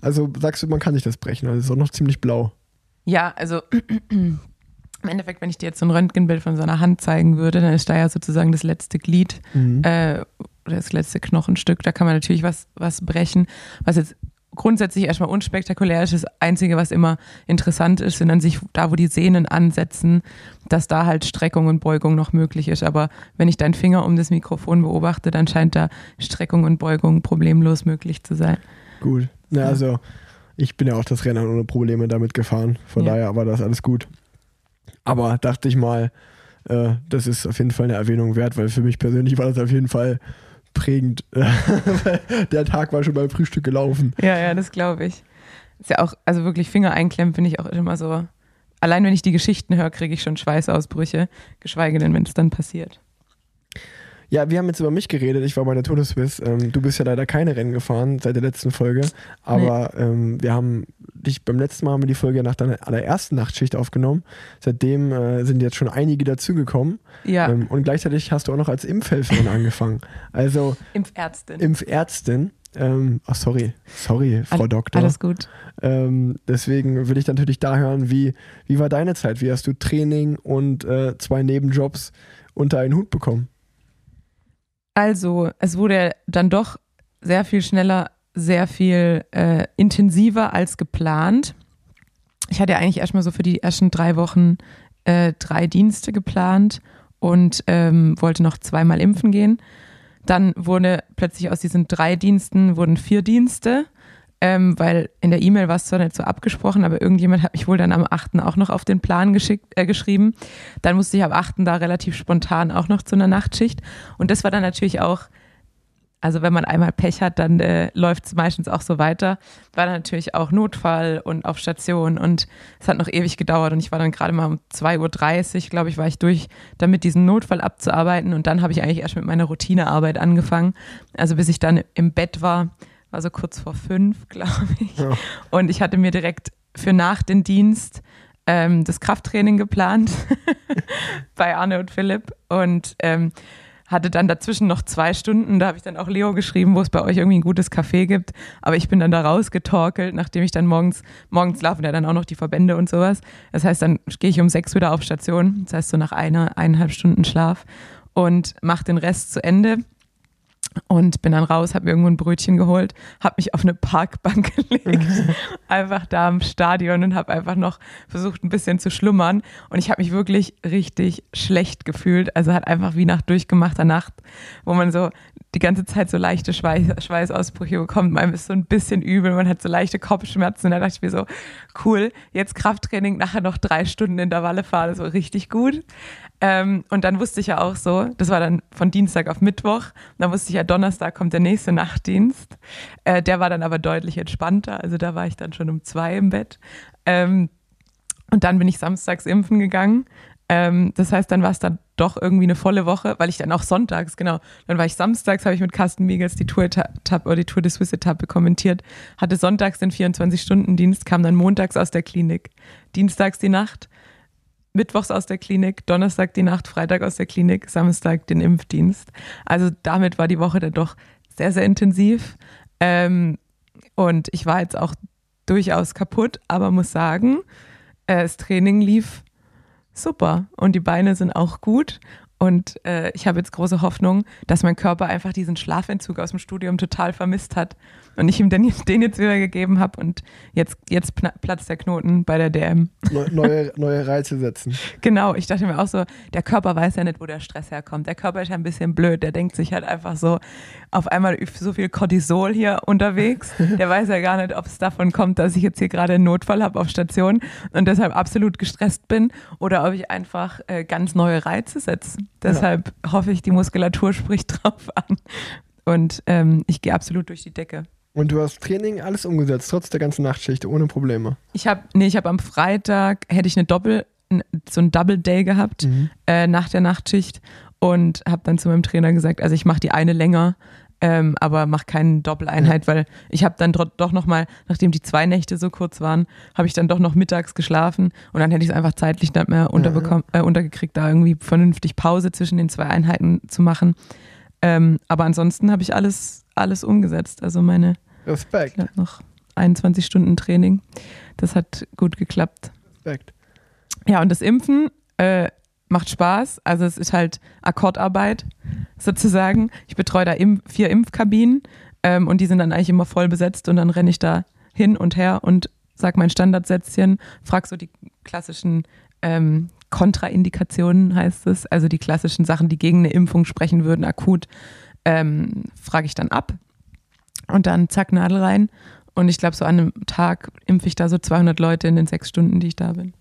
Also sagst du, man kann sich das brechen, also ist auch noch ziemlich blau. Ja, also im Endeffekt, wenn ich dir jetzt so ein Röntgenbild von so einer Hand zeigen würde, dann ist da ja sozusagen das letzte Glied Mhm. äh, oder das letzte Knochenstück. Da kann man natürlich was, was brechen, was jetzt grundsätzlich erstmal unspektakulär ist. Das Einzige, was immer interessant ist, sind an sich da, wo die Sehnen ansetzen, dass da halt Streckung und Beugung noch möglich ist. Aber wenn ich deinen Finger um das Mikrofon beobachte, dann scheint da Streckung und Beugung problemlos möglich zu sein. Gut. Na, also ich bin ja auch das Rennen ohne Probleme damit gefahren. Von Ja. daher war das alles gut. Aber dachte ich mal, äh, das ist auf jeden Fall eine Erwähnung wert, weil für mich persönlich war das auf jeden Fall prägend. Der Tag war schon beim Frühstück gelaufen. Ja, ja, das glaube ich. Ist ja auch, also wirklich Finger einklemmen finde ich auch immer so. Allein wenn ich die Geschichten höre, kriege ich schon Schweißausbrüche, geschweige denn, wenn es dann passiert. Ja, wir haben jetzt über mich geredet. Ich war bei der Tour de Suisse. Ähm, du bist ja leider keine Rennen gefahren seit der letzten Folge. Aber ähm, wir haben dich beim letzten Mal haben wir die Folge nach deiner allerersten Nachtschicht aufgenommen. Seitdem äh, sind jetzt schon einige dazugekommen. Ja, Ähm, und gleichzeitig hast du auch noch als Impfhelferin angefangen. Also Impfärztin. Impfärztin. Ähm, ach, sorry. Sorry, Frau All- Doktor. Alles gut. Ähm, deswegen will ich natürlich da hören, wie, wie war deine Zeit? Wie hast du Training und äh, zwei Nebenjobs unter einen Hut bekommen? Also, es wurde dann doch sehr viel schneller, sehr viel äh, intensiver als geplant. Ich hatte ja eigentlich erstmal so für die ersten drei Wochen äh, drei Dienste geplant und ähm, wollte noch zweimal impfen gehen. Dann wurde plötzlich aus diesen drei Diensten wurden vier Dienste, ähm, weil in der E-Mail war es zwar nicht so abgesprochen, aber irgendjemand hat mich wohl dann am 8. auch noch auf den Plan geschickt, äh, geschrieben. Dann musste ich am 8. da relativ spontan auch noch zu einer Nachtschicht. Und das war dann natürlich auch, also wenn man einmal Pech hat, dann äh, läuft es meistens auch so weiter. War dann natürlich auch Notfall und auf Station und es hat noch ewig gedauert und ich war dann gerade mal um 2.30 Uhr, glaube ich, war ich durch, damit diesen Notfall abzuarbeiten und dann habe ich eigentlich erst mit meiner Routinearbeit angefangen. Also bis ich dann im Bett war, war so kurz vor fünf, glaube ich. Ja. Und ich hatte mir direkt für nach den Dienst ähm, das Krafttraining geplant bei Arne und Philipp und ähm, hatte dann dazwischen noch zwei Stunden, da habe ich dann auch Leo geschrieben, wo es bei euch irgendwie ein gutes Café gibt. Aber ich bin dann da rausgetorkelt, nachdem ich dann morgens, morgens laufen ja dann auch noch die Verbände und sowas. Das heißt, dann gehe ich um sechs wieder auf Station, das heißt so nach einer, eineinhalb Stunden Schlaf und mache den Rest zu Ende und bin dann raus, habe mir irgendwo ein Brötchen geholt, habe mich auf eine Parkbank gelegt, einfach da im Stadion und habe einfach noch versucht, ein bisschen zu schlummern. Und ich habe mich wirklich richtig schlecht gefühlt. Also hat einfach wie nach durchgemachter Nacht, wo man so die ganze Zeit so leichte Schweiß, Schweißausbrüche bekommt. Man ist so ein bisschen übel, man hat so leichte Kopfschmerzen. Da dachte ich mir so, cool, jetzt Krafttraining, nachher noch drei Stunden Intervalle fahren, war richtig gut. Ähm, und dann wusste ich ja auch so, das war dann von Dienstag auf Mittwoch, dann wusste ich ja, Donnerstag kommt der nächste Nachtdienst. Äh, der war dann aber deutlich entspannter, also da war ich dann schon um zwei im Bett. Ähm, und dann bin ich samstags impfen gegangen. Ähm, das heißt, dann war es dann doch irgendwie eine volle Woche, weil ich dann auch sonntags, genau, dann war ich samstags, habe ich mit Carsten Miegels die Tour oder die Tour de Swiss Etappe kommentiert, hatte sonntags den 24-Stunden-Dienst, kam dann montags aus der Klinik, dienstags die Nacht, mittwochs aus der Klinik, Donnerstag die Nacht, Freitag aus der Klinik, Samstag den Impfdienst. Also damit war die Woche dann doch sehr, sehr intensiv. Ähm, und ich war jetzt auch durchaus kaputt, aber muss sagen, äh, das Training lief super und die Beine sind auch gut. Und äh, ich habe jetzt große Hoffnung, dass mein Körper einfach diesen Schlafentzug aus dem Studium total vermisst hat und ich ihm den, den jetzt wieder gegeben habe und jetzt, jetzt platzt der Knoten bei der DM. Neue, neue Reize setzen. Genau, ich dachte mir auch so, der Körper weiß ja nicht, wo der Stress herkommt. Der Körper ist ja ein bisschen blöd, der denkt sich halt einfach so, auf einmal so viel Cortisol hier unterwegs. Der weiß ja gar nicht, ob es davon kommt, dass ich jetzt hier gerade einen Notfall habe auf Station und deshalb absolut gestresst bin oder ob ich einfach äh, ganz neue Reize setze. Deshalb ja. hoffe ich, die Muskulatur spricht drauf an. Und ähm, ich gehe absolut durch die Decke. Und du hast Training alles umgesetzt, trotz der ganzen Nachtschicht, ohne Probleme. Ich habe, nee, ich habe am Freitag, hätte ich eine Doppel, so ein Double Day gehabt mhm. äh, nach der Nachtschicht und habe dann zu meinem Trainer gesagt, also ich mache die eine länger, ähm, aber mache keine Doppeleinheit, weil ich habe dann doch noch mal, nachdem die zwei Nächte so kurz waren, habe ich dann doch noch mittags geschlafen und dann hätte ich es einfach zeitlich nicht mehr unterbekommen, äh, untergekriegt, da irgendwie vernünftig Pause zwischen den zwei Einheiten zu machen. Ähm, aber ansonsten habe ich alles, alles umgesetzt. Also meine Respekt. noch 21 Stunden Training. Das hat gut geklappt. Respekt. Ja, und das Impfen äh, macht Spaß. Also es ist halt Akkordarbeit sozusagen. Ich betreue da im, vier Impfkabinen ähm, und die sind dann eigentlich immer voll besetzt und dann renne ich da hin und her und sag mein Standardsätzchen, frag so die klassischen ähm, Kontraindikationen heißt es, also die klassischen Sachen, die gegen eine Impfung sprechen würden, akut, ähm, frage ich dann ab und dann zack, Nadel rein. Und ich glaube, so an einem Tag impfe ich da so 200 Leute in den sechs Stunden, die ich da bin.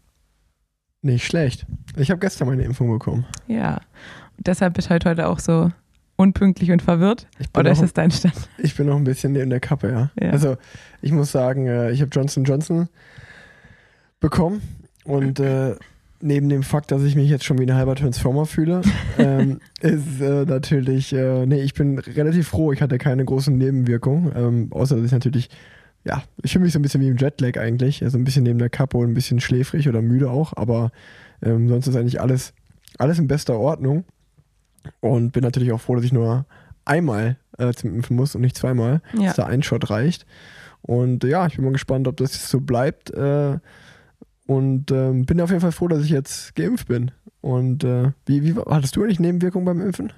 Nicht schlecht. Ich habe gestern meine Impfung bekommen. Ja. Und deshalb bist du halt heute auch so unpünktlich und verwirrt? Oder ist das dein Stand? Ich bin noch ein bisschen neben der Kappe, ja. ja. Also ich muss sagen, äh, ich habe Johnson Johnson bekommen und äh, neben dem Fakt, dass ich mich jetzt schon wie ein halber Transformer fühle, ähm, ist äh, natürlich, äh, nee, ich bin relativ froh, ich hatte keine großen Nebenwirkungen, ähm, außer dass ich natürlich, ja, ich fühle mich so ein bisschen wie im Jetlag eigentlich, also ein bisschen neben der Kappe und ein bisschen schläfrig oder müde auch, aber ähm, sonst ist eigentlich alles, alles in bester Ordnung und bin natürlich auch froh, dass ich nur einmal äh, zum Impfen muss und nicht zweimal, ja. dass da ein Shot reicht. Und ja, ich bin mal gespannt, ob das so bleibt. Äh, und ähm, bin auf jeden Fall froh, dass ich jetzt geimpft bin. Und äh, wie, wie hattest du eigentlich Nebenwirkungen beim Impfen?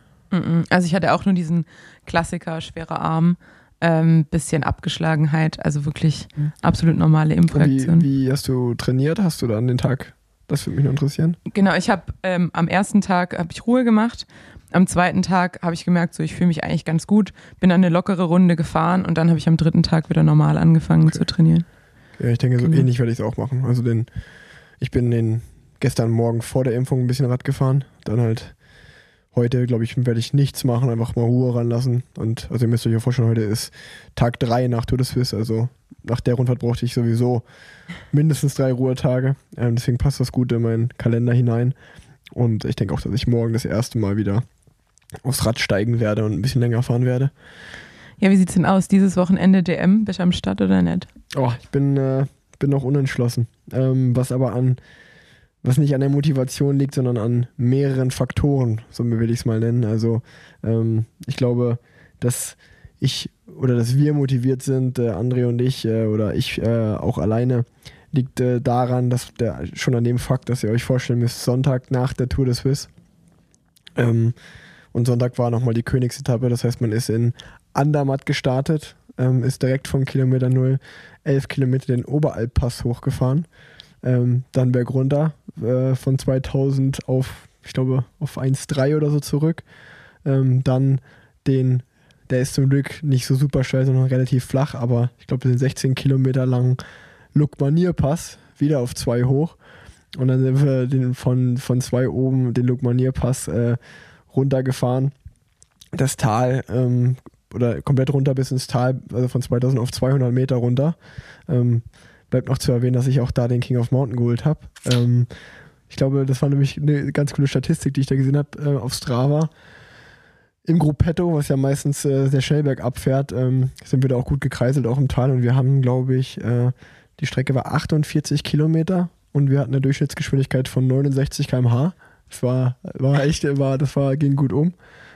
Also ich hatte auch nur diesen Klassiker, schwerer Arm, ähm, bisschen Abgeschlagenheit, also wirklich mhm. absolut normale Impfreaktion. Wie, wie, hast du trainiert? Hast du da an den Tag? Das würde mich nur interessieren. Genau, ich habe ähm, am ersten Tag habe ich Ruhe gemacht. Am zweiten Tag habe ich gemerkt, so ich fühle mich eigentlich ganz gut, bin dann eine lockere Runde gefahren und dann habe ich am dritten Tag wieder normal angefangen okay. zu trainieren. Ja, ich denke, so genau. ähnlich werde ich es auch machen. Also den, ich bin den gestern Morgen vor der Impfung ein bisschen Rad gefahren. Dann halt heute, glaube ich, werde ich nichts machen, einfach mal Ruhe ranlassen. Und also ihr müsst euch ja vorstellen, heute ist Tag 3 nach Tour de Suisse. Also nach der Rundfahrt brauchte ich sowieso mindestens drei Ruhetage. Ähm, deswegen passt das gut in meinen Kalender hinein. Und ich denke auch, dass ich morgen das erste Mal wieder aufs Rad steigen werde und ein bisschen länger fahren werde. Ja, wie sieht es denn aus? Dieses Wochenende DM? Bist du am Start oder nicht? Oh, ich bin, äh, bin noch unentschlossen. Ähm, was aber an was nicht an der Motivation liegt, sondern an mehreren Faktoren, so will ich es mal nennen. Also ähm, ich glaube, dass ich oder dass wir motiviert sind, äh, André und ich äh, oder ich äh, auch alleine, liegt äh, daran, dass der schon an dem Fakt, dass ihr euch vorstellen müsst, Sonntag nach der Tour de Suisse. Ähm, und Sonntag war nochmal die Königsetappe, das heißt, man ist in Andermatt gestartet, ähm, ist direkt von Kilometer 0 11 Kilometer den Oberalppass hochgefahren, ähm, dann berg runter äh, von 2000 auf, ich glaube, auf 1,3 oder so zurück, ähm, dann den der ist zum Glück nicht so super steil, sondern relativ flach, aber ich glaube, den 16 Kilometer langen Lukmanierpass wieder auf zwei hoch. Und dann sind wir den von, von zwei oben den Lukmanierpass äh, runtergefahren. Das Tal, ähm, oder komplett runter bis ins Tal, also von 2000 auf 200 Meter runter. Ähm, bleibt noch zu erwähnen, dass ich auch da den King of Mountain geholt habe. Ähm, ich glaube, das war nämlich eine ganz coole Statistik, die ich da gesehen habe äh, auf Strava im Gruppetto, was ja meistens äh, sehr schnell bergab fährt, ähm, sind wir da auch gut gekreiselt, auch im Tal. Und wir haben, glaube ich, äh, die Strecke war 48 Kilometer und wir hatten eine Durchschnittsgeschwindigkeit von 69 km/h. Das war, war echt, war, das war, ging gut um.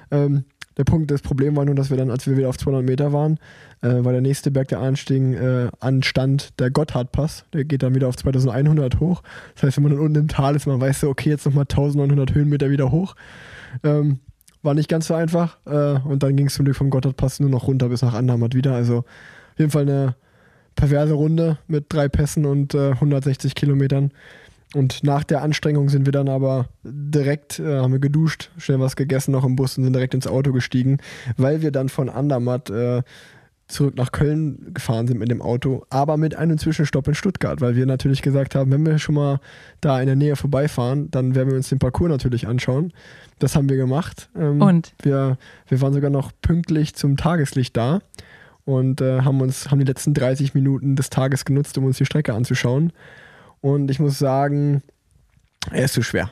Ähm, der Punkt, das Problem war nur, dass wir dann, als wir wieder auf 200 Meter waren, äh, war der nächste Berg, der anstieg, äh, anstand, der Gotthardpass. Der geht dann wieder auf 2100 hoch. Das heißt, wenn man dann unten im Tal ist, man weiß so, okay, jetzt nochmal 1900 Höhenmeter wieder hoch. Ähm, war nicht ganz so einfach. Äh, und dann ging es zum Glück vom Gotthardpass nur noch runter bis nach Andermatt wieder. Also auf jeden Fall eine perverse Runde mit drei Pässen und äh, 160 Kilometern. Und nach der Anstrengung sind wir dann aber direkt, äh, haben wir geduscht, schnell was gegessen noch im Bus und sind direkt ins Auto gestiegen, weil wir dann von Andermatt äh, zurück nach Köln gefahren sind mit dem Auto, aber mit einem Zwischenstopp in Stuttgart, weil wir natürlich gesagt haben, wenn wir schon mal da in der Nähe vorbeifahren, dann werden wir uns den Parcours natürlich anschauen. Das haben wir gemacht. Ähm, und? Wir, wir waren sogar noch pünktlich zum Tageslicht da und äh, haben uns haben die letzten 30 Minuten des Tages genutzt, um uns die Strecke anzuschauen. Und ich muss sagen, er ist zu schwer.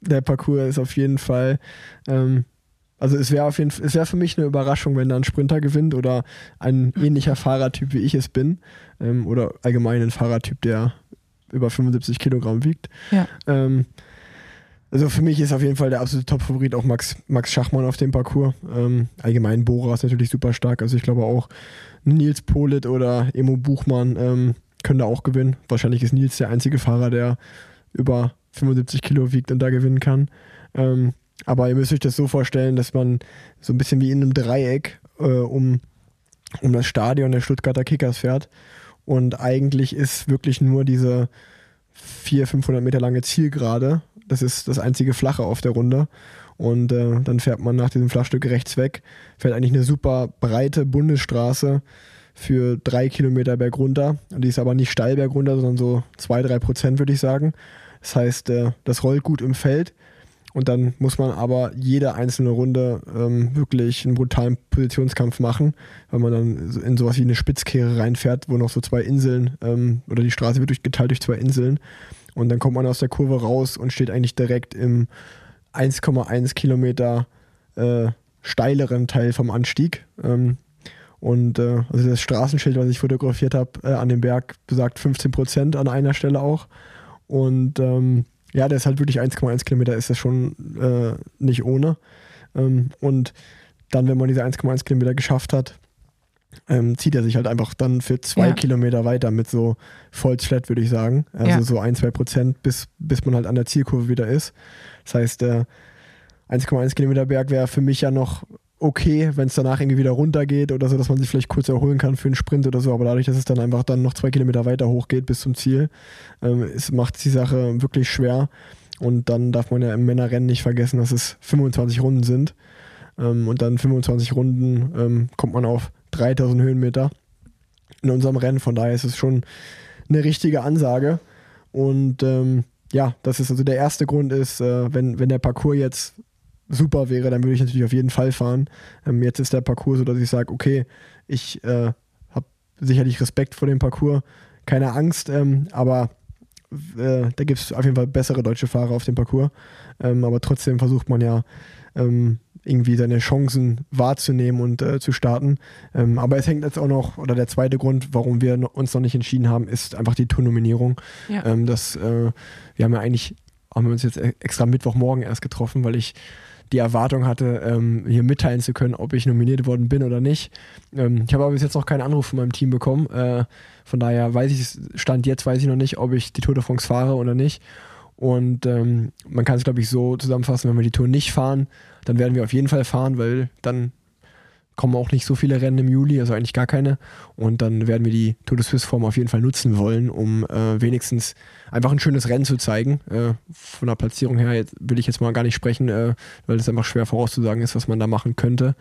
Der Parcours ist auf jeden Fall ähm, also es wäre auf jeden Fall, es wäre für mich eine Überraschung, wenn da ein Sprinter gewinnt oder ein ähnlicher Fahrertyp wie ich es bin ähm, oder allgemein ein Fahrertyp, der über 75 Kilogramm wiegt. Ja. Ähm, also für mich ist auf jeden Fall der absolute Top-Favorit auch Max, Max Schachmann auf dem Parcours. Ähm, allgemein Bora ist natürlich super stark. Also ich glaube auch Nils Polit oder Emo Buchmann ähm, können da auch gewinnen. Wahrscheinlich ist Nils der einzige Fahrer, der über 75 Kilo wiegt und da gewinnen kann. Ähm, aber ihr müsst euch das so vorstellen, dass man so ein bisschen wie in einem Dreieck äh, um, um das Stadion der Stuttgarter Kickers fährt. Und eigentlich ist wirklich nur diese 400, 500 Meter lange Zielgerade. Das ist das einzige Flache auf der Runde. Und äh, dann fährt man nach diesem Flachstück rechts weg, fährt eigentlich eine super breite Bundesstraße für drei Kilometer bergunter. Die ist aber nicht steil bergunter, sondern so zwei, drei Prozent, würde ich sagen. Das heißt, äh, das rollt gut im Feld. Und dann muss man aber jede einzelne Runde ähm, wirklich einen brutalen Positionskampf machen, weil man dann in sowas wie eine Spitzkehre reinfährt, wo noch so zwei Inseln ähm, oder die Straße wird geteilt durch zwei Inseln. Und dann kommt man aus der Kurve raus und steht eigentlich direkt im 1,1 Kilometer äh, steileren Teil vom Anstieg. Ähm, und äh, also das Straßenschild, was ich fotografiert habe äh, an dem Berg, besagt 15 Prozent an einer Stelle auch. Und ähm, ja, der ist halt wirklich 1,1 Kilometer, ist das schon äh, nicht ohne. Ähm, und dann, wenn man diese 1,1 Kilometer geschafft hat, ähm, zieht er sich halt einfach dann für zwei ja. Kilometer weiter mit so Vollflat, würde ich sagen. Also ja. so ein, zwei Prozent, bis, bis man halt an der Zielkurve wieder ist. Das heißt, der 1,1 Kilometer Berg wäre für mich ja noch okay, wenn es danach irgendwie wieder runtergeht oder so, dass man sich vielleicht kurz erholen kann für einen Sprint oder so. Aber dadurch, dass es dann einfach dann noch zwei Kilometer weiter hochgeht bis zum Ziel, ähm, es macht die Sache wirklich schwer. Und dann darf man ja im Männerrennen nicht vergessen, dass es 25 Runden sind. Ähm, und dann 25 Runden ähm, kommt man auf 3000 Höhenmeter in unserem Rennen. Von daher ist es schon eine richtige Ansage. Und ähm, ja, das ist also der erste Grund ist, äh, wenn, wenn der Parcours jetzt super wäre, dann würde ich natürlich auf jeden Fall fahren. Ähm, jetzt ist der Parcours so, dass ich sage, okay, ich äh, habe sicherlich Respekt vor dem Parcours, keine Angst, ähm, aber äh, da gibt es auf jeden Fall bessere deutsche Fahrer auf dem Parcours. Ähm, aber trotzdem versucht man ja, ähm, irgendwie seine Chancen wahrzunehmen und äh, zu starten. Ähm, aber es hängt jetzt auch noch, oder der zweite Grund, warum wir uns noch nicht entschieden haben, ist einfach die Tournominierung. Ja. Ähm, das, äh, wir haben ja eigentlich, haben wir uns jetzt extra Mittwochmorgen erst getroffen, weil ich die Erwartung hatte, ähm, hier mitteilen zu können, ob ich nominiert worden bin oder nicht. Ähm, ich habe aber bis jetzt noch keinen Anruf von meinem Team bekommen. Äh, von daher weiß ich, Stand jetzt weiß ich noch nicht, ob ich die Tour de France fahre oder nicht. Und ähm, man kann es, glaube ich, so zusammenfassen, wenn wir die Tour nicht fahren, dann werden wir auf jeden Fall fahren, weil dann kommen auch nicht so viele Rennen im Juli, also eigentlich gar keine. Und dann werden wir die Tour de Suisse Form auf jeden Fall nutzen wollen, um äh, wenigstens einfach ein schönes Rennen zu zeigen. Äh, von der Platzierung her will ich jetzt mal gar nicht sprechen, äh, weil das einfach schwer vorauszusagen ist, was man da machen könnte.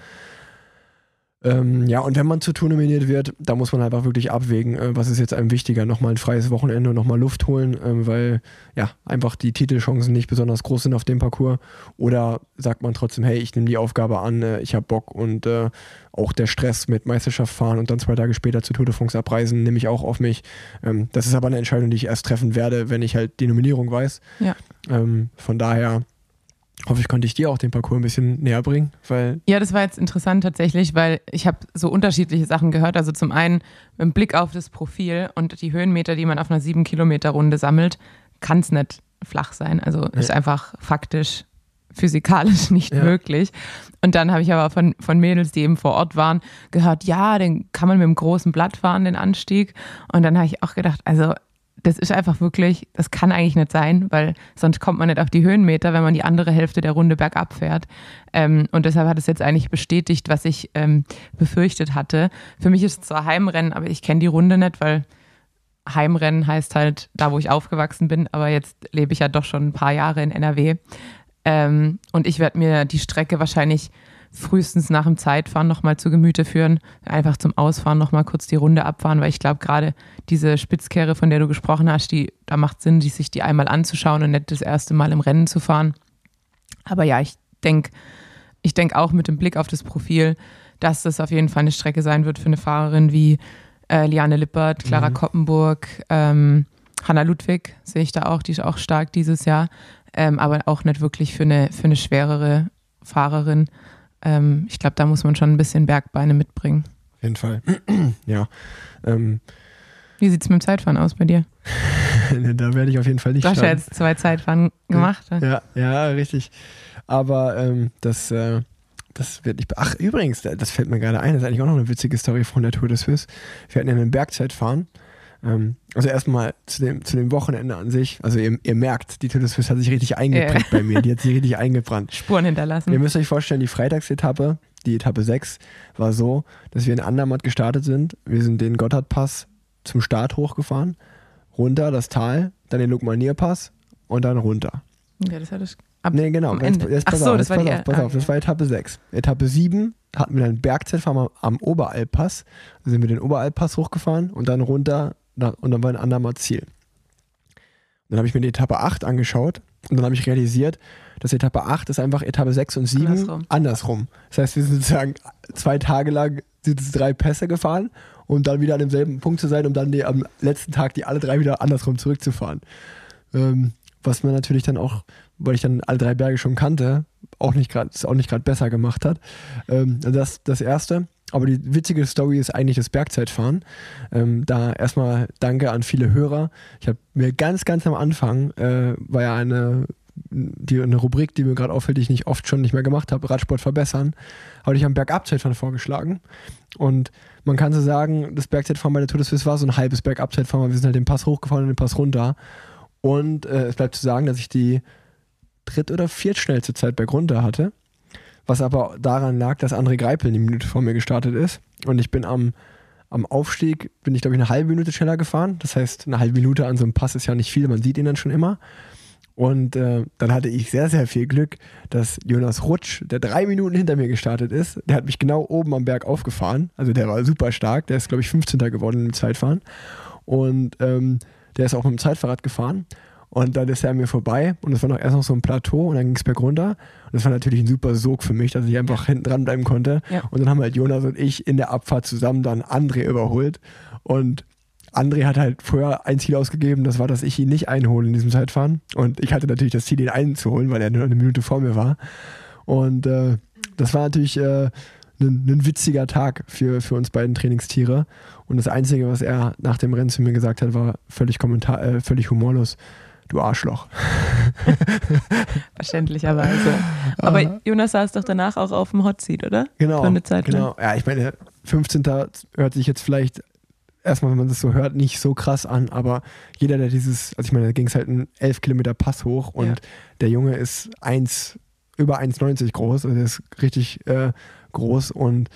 Ähm, ja, und wenn man zur Tour nominiert wird, da muss man einfach wirklich abwägen, äh, was ist jetzt einem wichtiger, nochmal ein freies Wochenende und nochmal Luft holen, äh, weil ja, einfach die Titelchancen nicht besonders groß sind auf dem Parcours. Oder sagt man trotzdem, hey, ich nehme die Aufgabe an, äh, ich habe Bock und äh, auch der Stress mit Meisterschaft fahren und dann zwei Tage später zur Tour de France abreisen, nehme ich auch auf mich. Ähm, das ist aber eine Entscheidung, die ich erst treffen werde, wenn ich halt die Nominierung weiß. Ja. Ähm, von daher hoffe ich, konnte ich dir auch den Parcours ein bisschen näher bringen, weil ja, das war jetzt interessant tatsächlich, weil ich habe so unterschiedliche Sachen gehört. Also zum einen mit Blick auf das Profil und die Höhenmeter, die man auf einer sieben Kilometer Runde sammelt, kann es nicht flach sein. Also ja. ist einfach faktisch physikalisch nicht ja. möglich. Und dann habe ich aber von, von Mädels, die eben vor Ort waren, gehört, ja, den kann man mit dem großen Blatt fahren, den Anstieg. Und dann habe ich auch gedacht, also das ist einfach wirklich, das kann eigentlich nicht sein, weil sonst kommt man nicht auf die Höhenmeter, wenn man die andere Hälfte der Runde bergab fährt. Ähm, und deshalb hat es jetzt eigentlich bestätigt, was ich ähm, befürchtet hatte. Für mich ist es zwar Heimrennen, aber ich kenne die Runde nicht, weil Heimrennen heißt halt da, wo ich aufgewachsen bin, aber jetzt lebe ich ja doch schon ein paar Jahre in NRW. Ähm, und ich werde mir die Strecke wahrscheinlich frühestens nach dem Zeitfahren nochmal zu Gemüte führen. Einfach zum Ausfahren nochmal kurz die Runde abfahren, weil ich glaube, gerade diese Spitzkehre, von der du gesprochen hast, die, da macht Sinn, die, sich die einmal anzuschauen und nicht das erste Mal im Rennen zu fahren. Aber ja, ich denke ich denk auch mit dem Blick auf das Profil, dass das auf jeden Fall eine Strecke sein wird für eine Fahrerin wie äh, Liane Lippert, Clara mhm. Koppenburg, ähm, Hanna Ludwig sehe ich da auch, die ist auch stark dieses Jahr, ähm, aber auch nicht wirklich für eine, für eine schwerere Fahrerin ähm, ich glaube, da muss man schon ein bisschen Bergbeine mitbringen. Auf jeden Fall. ja. Ähm, Wie sieht es mit dem Zeitfahren aus bei dir? da werde ich auf jeden Fall nicht Du hast ja jetzt zwei Zeitfahren gemacht. Ja, ja, richtig. Aber ähm, das, äh, das wird nicht. Ach, übrigens, das fällt mir gerade ein, das ist eigentlich auch noch eine witzige Story von der Tour de Suisse. Wir hatten ja einen Bergzeitfahren ähm, also erstmal zu dem, zu dem Wochenende an sich. Also ihr, ihr merkt, die Tour de Suisse hat sich richtig eingeprägt ja. bei mir. Die hat sich richtig eingebrannt. Spuren hinterlassen. Ihr müsst euch vorstellen, die Freitagsetappe, die Etappe 6, war so, dass wir in Andermatt gestartet sind. Wir sind den Gotthardpass zum Start hochgefahren, runter das Tal, dann den Lukmanierpass und dann runter. Ja, das hatte ich ab Nee, genau. Jetzt, jetzt, Ach so, auf, das war pass die auf, pass auf, das war Etappe 6. Etappe 7 hatten wir dann Bergzeitfahren am, am Oberalpass. Da sind wir den Oberalpass hochgefahren und dann runter und dann war ein anderer Ziel. Dann habe ich mir die Etappe 8 angeschaut und dann habe ich realisiert, dass Etappe 8 ist einfach Etappe 6 und 7 andersrum. andersrum. Das heißt, wir sind sozusagen zwei Tage lang diese drei Pässe gefahren, um dann wieder an demselben Punkt zu sein, um dann die, am letzten Tag die alle drei wieder andersrum zurückzufahren. Ähm, was man natürlich dann auch, weil ich dann alle drei Berge schon kannte, auch nicht gerade auch nicht gerade besser gemacht hat. Ähm, das das erste. Aber die witzige Story ist eigentlich das Bergzeitfahren. Ähm, da erstmal danke an viele Hörer. Ich habe mir ganz, ganz am Anfang, äh, war ja eine, die, eine Rubrik, die mir gerade auffällt, die ich nicht oft schon nicht mehr gemacht habe, Radsport verbessern, habe ich am Bergabzeitfahren vorgeschlagen. Und man kann so sagen, das Bergzeitfahren bei der Tour de Suisse war so ein halbes Bergabzeitfahren, weil wir sind halt den Pass hochgefahren und den Pass runter. Und äh, es bleibt zu sagen, dass ich die dritt- oder viertschnellste Zeit bergunter hatte was aber daran lag, dass André Greipel eine Minute vor mir gestartet ist. Und ich bin am, am Aufstieg, bin ich glaube ich eine halbe Minute schneller gefahren. Das heißt, eine halbe Minute an so einem Pass ist ja nicht viel, man sieht ihn dann schon immer. Und äh, dann hatte ich sehr, sehr viel Glück, dass Jonas Rutsch, der drei Minuten hinter mir gestartet ist, der hat mich genau oben am Berg aufgefahren. Also der war super stark, der ist glaube ich 15. geworden im Zeitfahren. Und ähm, der ist auch mit dem Zeitfahrrad gefahren. Und dann ist er an mir vorbei und es war noch erst noch so ein Plateau und dann ging es bergunter. Und das war natürlich ein super Sog für mich, dass ich einfach hinten dran bleiben konnte. Ja. Und dann haben halt Jonas und ich in der Abfahrt zusammen dann André überholt. Und André hat halt vorher ein Ziel ausgegeben, das war, dass ich ihn nicht einhole in diesem Zeitfahren. Und ich hatte natürlich das Ziel, ihn einzuholen, weil er nur eine Minute vor mir war. Und äh, das war natürlich äh, ein, ein witziger Tag für, für uns beiden Trainingstiere. Und das Einzige, was er nach dem Rennen zu mir gesagt hat, war völlig, kommentar äh, völlig humorlos. Du Arschloch. Verständlicherweise. Aber Jonas saß doch danach auch auf dem Hot Seat, oder? Genau. Für eine Zeit lang. genau. Ja, ich meine, 15. hört sich jetzt vielleicht erstmal, wenn man das so hört, nicht so krass an, aber jeder, der dieses, also ich meine, da ging es halt einen 11 Kilometer Pass hoch und Ja. der Junge ist 1, über 1,90 groß, also der ist richtig äh, groß und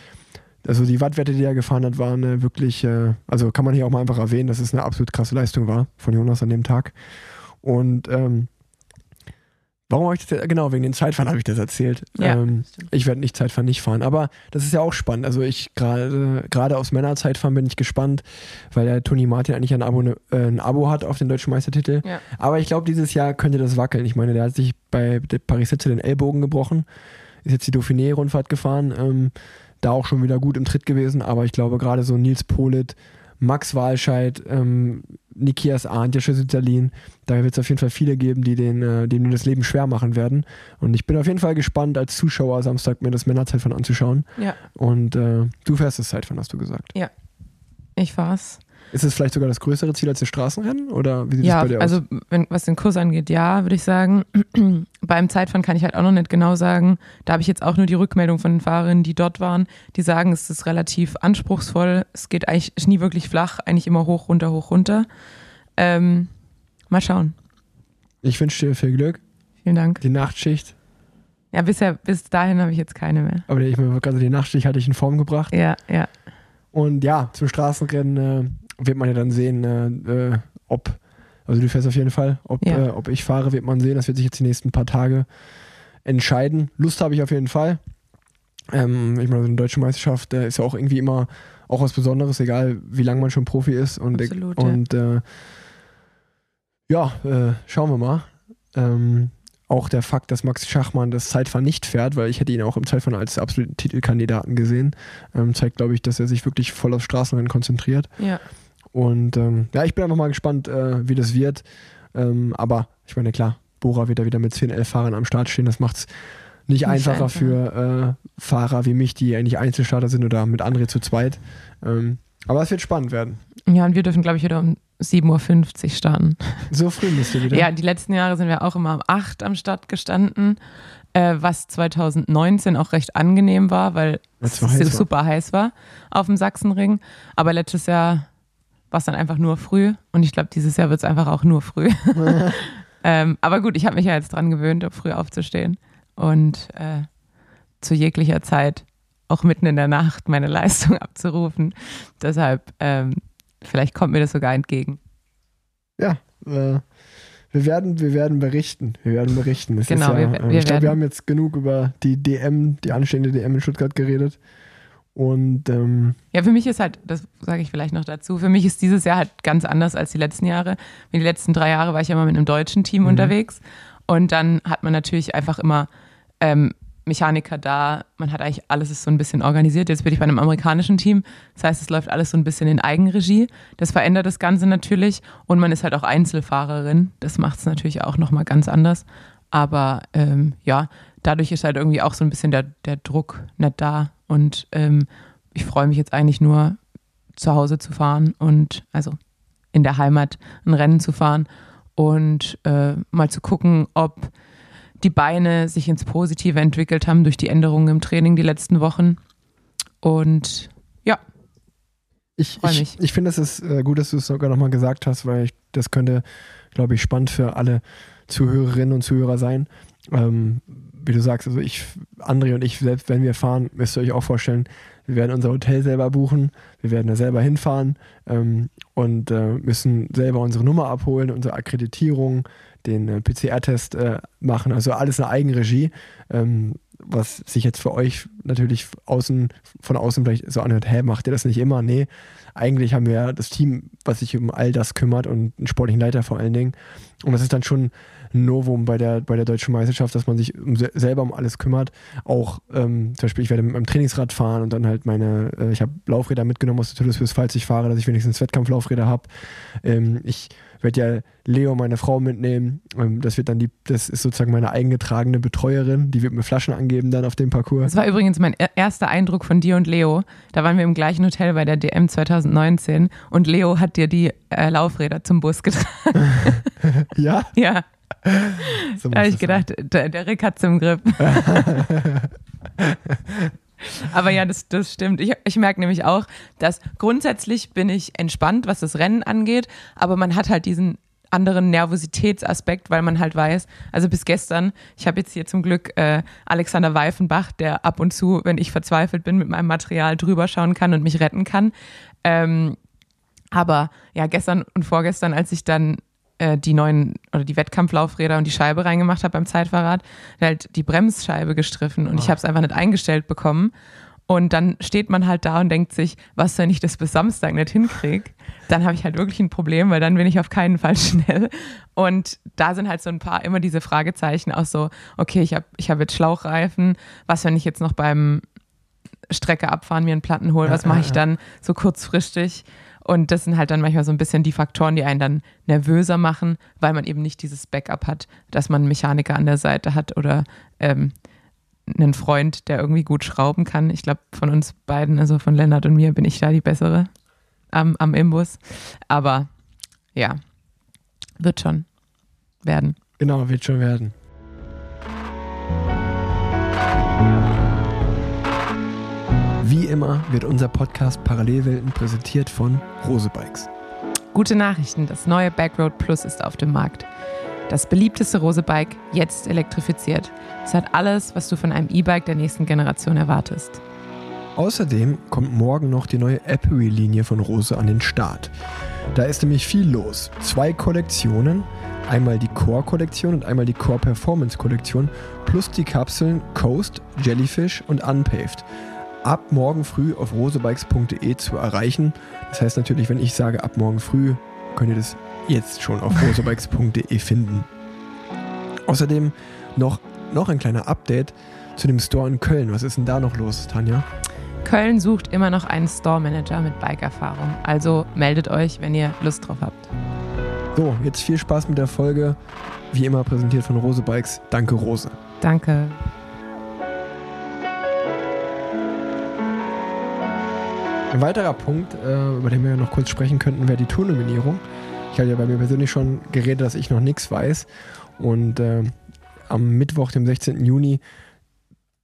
also die Wattwerte, die er gefahren hat, waren äh, wirklich, äh, also kann man hier auch mal einfach erwähnen, dass es eine absolut krasse Leistung war von Jonas an dem Tag. Und ähm, warum habe ich das, genau, wegen den Zeitfahren habe ich das erzählt. Ja, ähm, ich werde nicht Zeitfahren nicht fahren, aber das ist ja auch spannend. Also ich gerade gerade aufs Männerzeitfahren bin ich gespannt, weil der Toni Martin eigentlich ein Abo, äh, ein Abo hat auf den deutschen Meistertitel. Ja. Aber ich glaube, dieses Jahr könnte das wackeln. Ich meine, der hat sich bei der Paris-Sitze den Ellbogen gebrochen, ist jetzt die Dauphiné-Rundfahrt gefahren, ähm, da auch schon wieder gut im Tritt gewesen, aber ich glaube gerade so Nils Polit, Max Walscheid, ähm, Nikias Arndt, Jascha Sützerlin, da wird es auf jeden Fall viele geben, die den, äh, denen das Leben schwer machen werden. Und ich bin auf jeden Fall gespannt, als Zuschauer Samstag mir das Männerzeitfahren anzuschauen. Ja, Und äh, du fährst das Zeitfahren, hast du gesagt. ich war's. Ist es vielleicht sogar das größere Ziel als das Straßenrennen? Oder wie sieht Ja, das bei dir also aus? wenn, was den Kurs angeht, ja, würde ich sagen. Beim Zeitfahren kann ich halt auch noch nicht genau sagen. Da habe ich jetzt auch nur die Rückmeldung von den Fahrerinnen, die dort waren, die sagen, es ist relativ anspruchsvoll. Es geht eigentlich nie wirklich flach, eigentlich immer hoch, runter, hoch, runter. Ähm, mal schauen. Ich wünsche dir viel Glück. Vielen Dank. Die Nachtschicht. Ja, bisher, bis dahin habe ich jetzt keine mehr. Aber ich mir gerade die Nachtschicht hatte ich in Form gebracht. Ja, ja. Und ja, zum Straßenrennen äh, wird man ja dann sehen, äh, äh, ob, also du fährst auf jeden Fall, ob, Ja. äh, ob ich fahre, wird man sehen. Das wird sich jetzt die nächsten paar Tage entscheiden. Lust habe ich auf jeden Fall. Ähm, ich meine, so eine deutsche Meisterschaft äh, ist ja auch irgendwie immer auch was Besonderes, egal wie lange man schon Profi ist. Und, Absolut, ja. und äh, ja, äh, schauen wir mal. Ähm, auch der Fakt, dass Max Schachmann das Zeitfahren nicht fährt, weil ich hätte ihn auch im Zeitfahren als absoluten Titelkandidaten gesehen, ähm, zeigt, glaube ich, dass er sich wirklich voll aufs Straßenrennen konzentriert. Ja, Und ähm, ja, ich bin einfach mal gespannt, äh, wie das wird. Ähm, aber ich meine, klar, Bora wird da wieder mit 10, 11 Fahrern am Start stehen. Das macht es nicht, Nicht einfacher einfach. für äh, Fahrer wie mich, die eigentlich Einzelstarter sind oder mit André zu zweit. Ähm, aber es wird spannend werden. ja und wir dürfen, glaube ich, wieder um 7.50 Uhr starten. So früh bist du wieder. Ja, die letzten Jahre sind wir auch immer um 8 am Start gestanden, äh, was 2019 auch recht angenehm war, weil es war. super heiß war auf dem Sachsenring. Aber letztes Jahr war es dann einfach nur früh und ich glaube, dieses Jahr wird es einfach auch nur früh. ähm, aber gut, ich habe mich ja jetzt dran gewöhnt, um früh aufzustehen und äh, zu jeglicher Zeit auch mitten in der Nacht meine Leistung abzurufen. Deshalb, ähm, vielleicht kommt mir das sogar entgegen. Ja, äh, wir werden, wir werden berichten. Wir werden berichten. Es Genau, ist ja, wir- wir ich glaube, wir haben jetzt genug über die DM, die anstehende DM in Stuttgart geredet. Und ähm, Ja, für mich ist halt, das sage ich vielleicht noch dazu, für mich ist dieses Jahr halt ganz anders als die letzten Jahre. Die letzten drei Jahre war ich ja immer mit einem deutschen Team Mhm. unterwegs und dann hat man natürlich einfach immer ähm, Mechaniker da, man hat eigentlich alles ist so ein bisschen organisiert. Jetzt bin ich bei einem amerikanischen Team, das heißt, es läuft alles so ein bisschen in Eigenregie. Das verändert das Ganze natürlich und man ist halt auch Einzelfahrerin. Das macht es natürlich auch nochmal ganz anders. Aber ähm, ja, dadurch ist halt irgendwie auch so ein bisschen der, der Druck nicht da. Und ähm, ich freue mich jetzt eigentlich nur, zu Hause zu fahren und also in der Heimat ein Rennen zu fahren und äh, mal zu gucken, ob die Beine sich ins Positive entwickelt haben durch die Änderungen im Training die letzten Wochen. Und ja, ich, ich, mich. ich finde, es ist äh, gut, dass du es sogar nochmal gesagt hast, weil ich, das könnte, glaube ich, spannend für alle Zuhörerinnen und Zuhörer sein. Ähm, wie du sagst, also ich, André und ich, selbst wenn wir fahren, müsst ihr euch auch vorstellen, wir werden unser Hotel selber buchen, wir werden da selber hinfahren ähm, und äh, müssen selber unsere Nummer abholen, unsere Akkreditierung, den äh, PCR-Test äh, machen, also alles eine Eigenregie, ähm, was sich jetzt für euch natürlich außen, von außen vielleicht so anhört, hä, macht ihr das nicht immer? Nee, eigentlich haben wir ja das Team, was sich um all das kümmert und einen sportlichen Leiter vor allen Dingen. Und das ist dann schon Novum bei der, bei der deutschen Meisterschaft, dass man sich um, se- selber um alles kümmert. Auch ähm, zum Beispiel, ich werde mit meinem Trainingsrad fahren und dann halt meine, äh, ich habe Laufräder mitgenommen aus der Swiss, falls ich fahre, dass ich wenigstens Wettkampflaufräder habe. Ähm, ich werde ja Leo, meine Frau, mitnehmen. Ähm, das wird dann die, das ist sozusagen meine eingetragene Betreuerin. Die wird mir Flaschen angeben dann auf dem Parcours. Das war übrigens mein erster Eindruck von dir und Leo. Da waren wir im gleichen Hotel bei der DM 2019 und Leo hat dir die äh, Laufräder zum Bus getragen. ja? Ja. So da habe ich gedacht, der, der Rick hat zum Grip. Aber ja, das, das stimmt. Ich, ich merke nämlich auch, dass grundsätzlich bin ich entspannt, was das Rennen angeht, aber man hat halt diesen anderen Nervositätsaspekt, weil man halt weiß, also bis gestern, ich habe jetzt hier zum Glück äh, Alexander Weifenbach, der ab und zu, wenn ich verzweifelt bin, mit meinem Material drüber schauen kann und mich retten kann. Ähm, aber ja, gestern und vorgestern, als ich dann äh, die neuen oder die Wettkampflaufräder und die Scheibe reingemacht habe beim Zeitfahrrad, halt die Bremsscheibe gestriffen und oh. ich habe es einfach nicht eingestellt bekommen. Und dann steht man halt da und denkt sich, was, wenn ich das bis Samstag nicht hinkriege? Dann habe ich halt wirklich ein Problem, weil dann bin ich auf keinen Fall schnell. Und da sind halt so ein paar immer diese Fragezeichen auch so, okay, ich habe ich hab jetzt Schlauchreifen, was, wenn ich jetzt noch beim Strecke abfahren mir einen Platten hole, was mache ich dann so kurzfristig? Und das sind halt dann manchmal so ein bisschen die Faktoren, die einen dann nervöser machen, weil man eben nicht dieses Backup hat, dass man einen Mechaniker an der Seite hat oder ähm, einen Freund, der irgendwie gut schrauben kann. Ich glaube, von uns beiden, also von Lennart und mir, bin ich da die bessere am, am Imbus. Aber ja, wird schon werden. Genau, wird schon werden. Wie immer wird unser Podcast Parallelwelten präsentiert von Rose Bikes. Gute Nachrichten, das neue Backroad Plus ist auf dem Markt. Das beliebteste Rose Bike jetzt elektrifiziert. Es hat alles, was du von einem E-Bike der nächsten Generation erwartest. Außerdem kommt morgen noch die neue Apery-Linie von Rose an den Start. Da ist nämlich viel los. Zwei Kollektionen, einmal die Core-Kollektion und einmal die Core Performance-Kollektion, plus die Kapseln Coast, Jellyfish und Unpaved ab morgen früh auf rosebikes.de zu erreichen. Das heißt natürlich, wenn ich sage ab morgen früh, könnt ihr das jetzt schon auf rosebikes.de finden. Außerdem noch, noch ein kleiner Update zu dem Store in Köln. Was ist denn da noch los, Tanja? Köln sucht immer noch einen Store Manager mit Bike-Erfahrung. Also meldet euch, wenn ihr Lust drauf habt. So, jetzt viel Spaß mit der Folge. Wie immer präsentiert von Rose Bikes. Danke, Rose. Danke. Ein weiterer Punkt, äh, über den wir noch kurz sprechen könnten, wäre die Tournominierung. Ich hatte ja bei mir persönlich schon geredet, dass ich noch nichts weiß. Und äh, am Mittwoch, dem 16. Juni,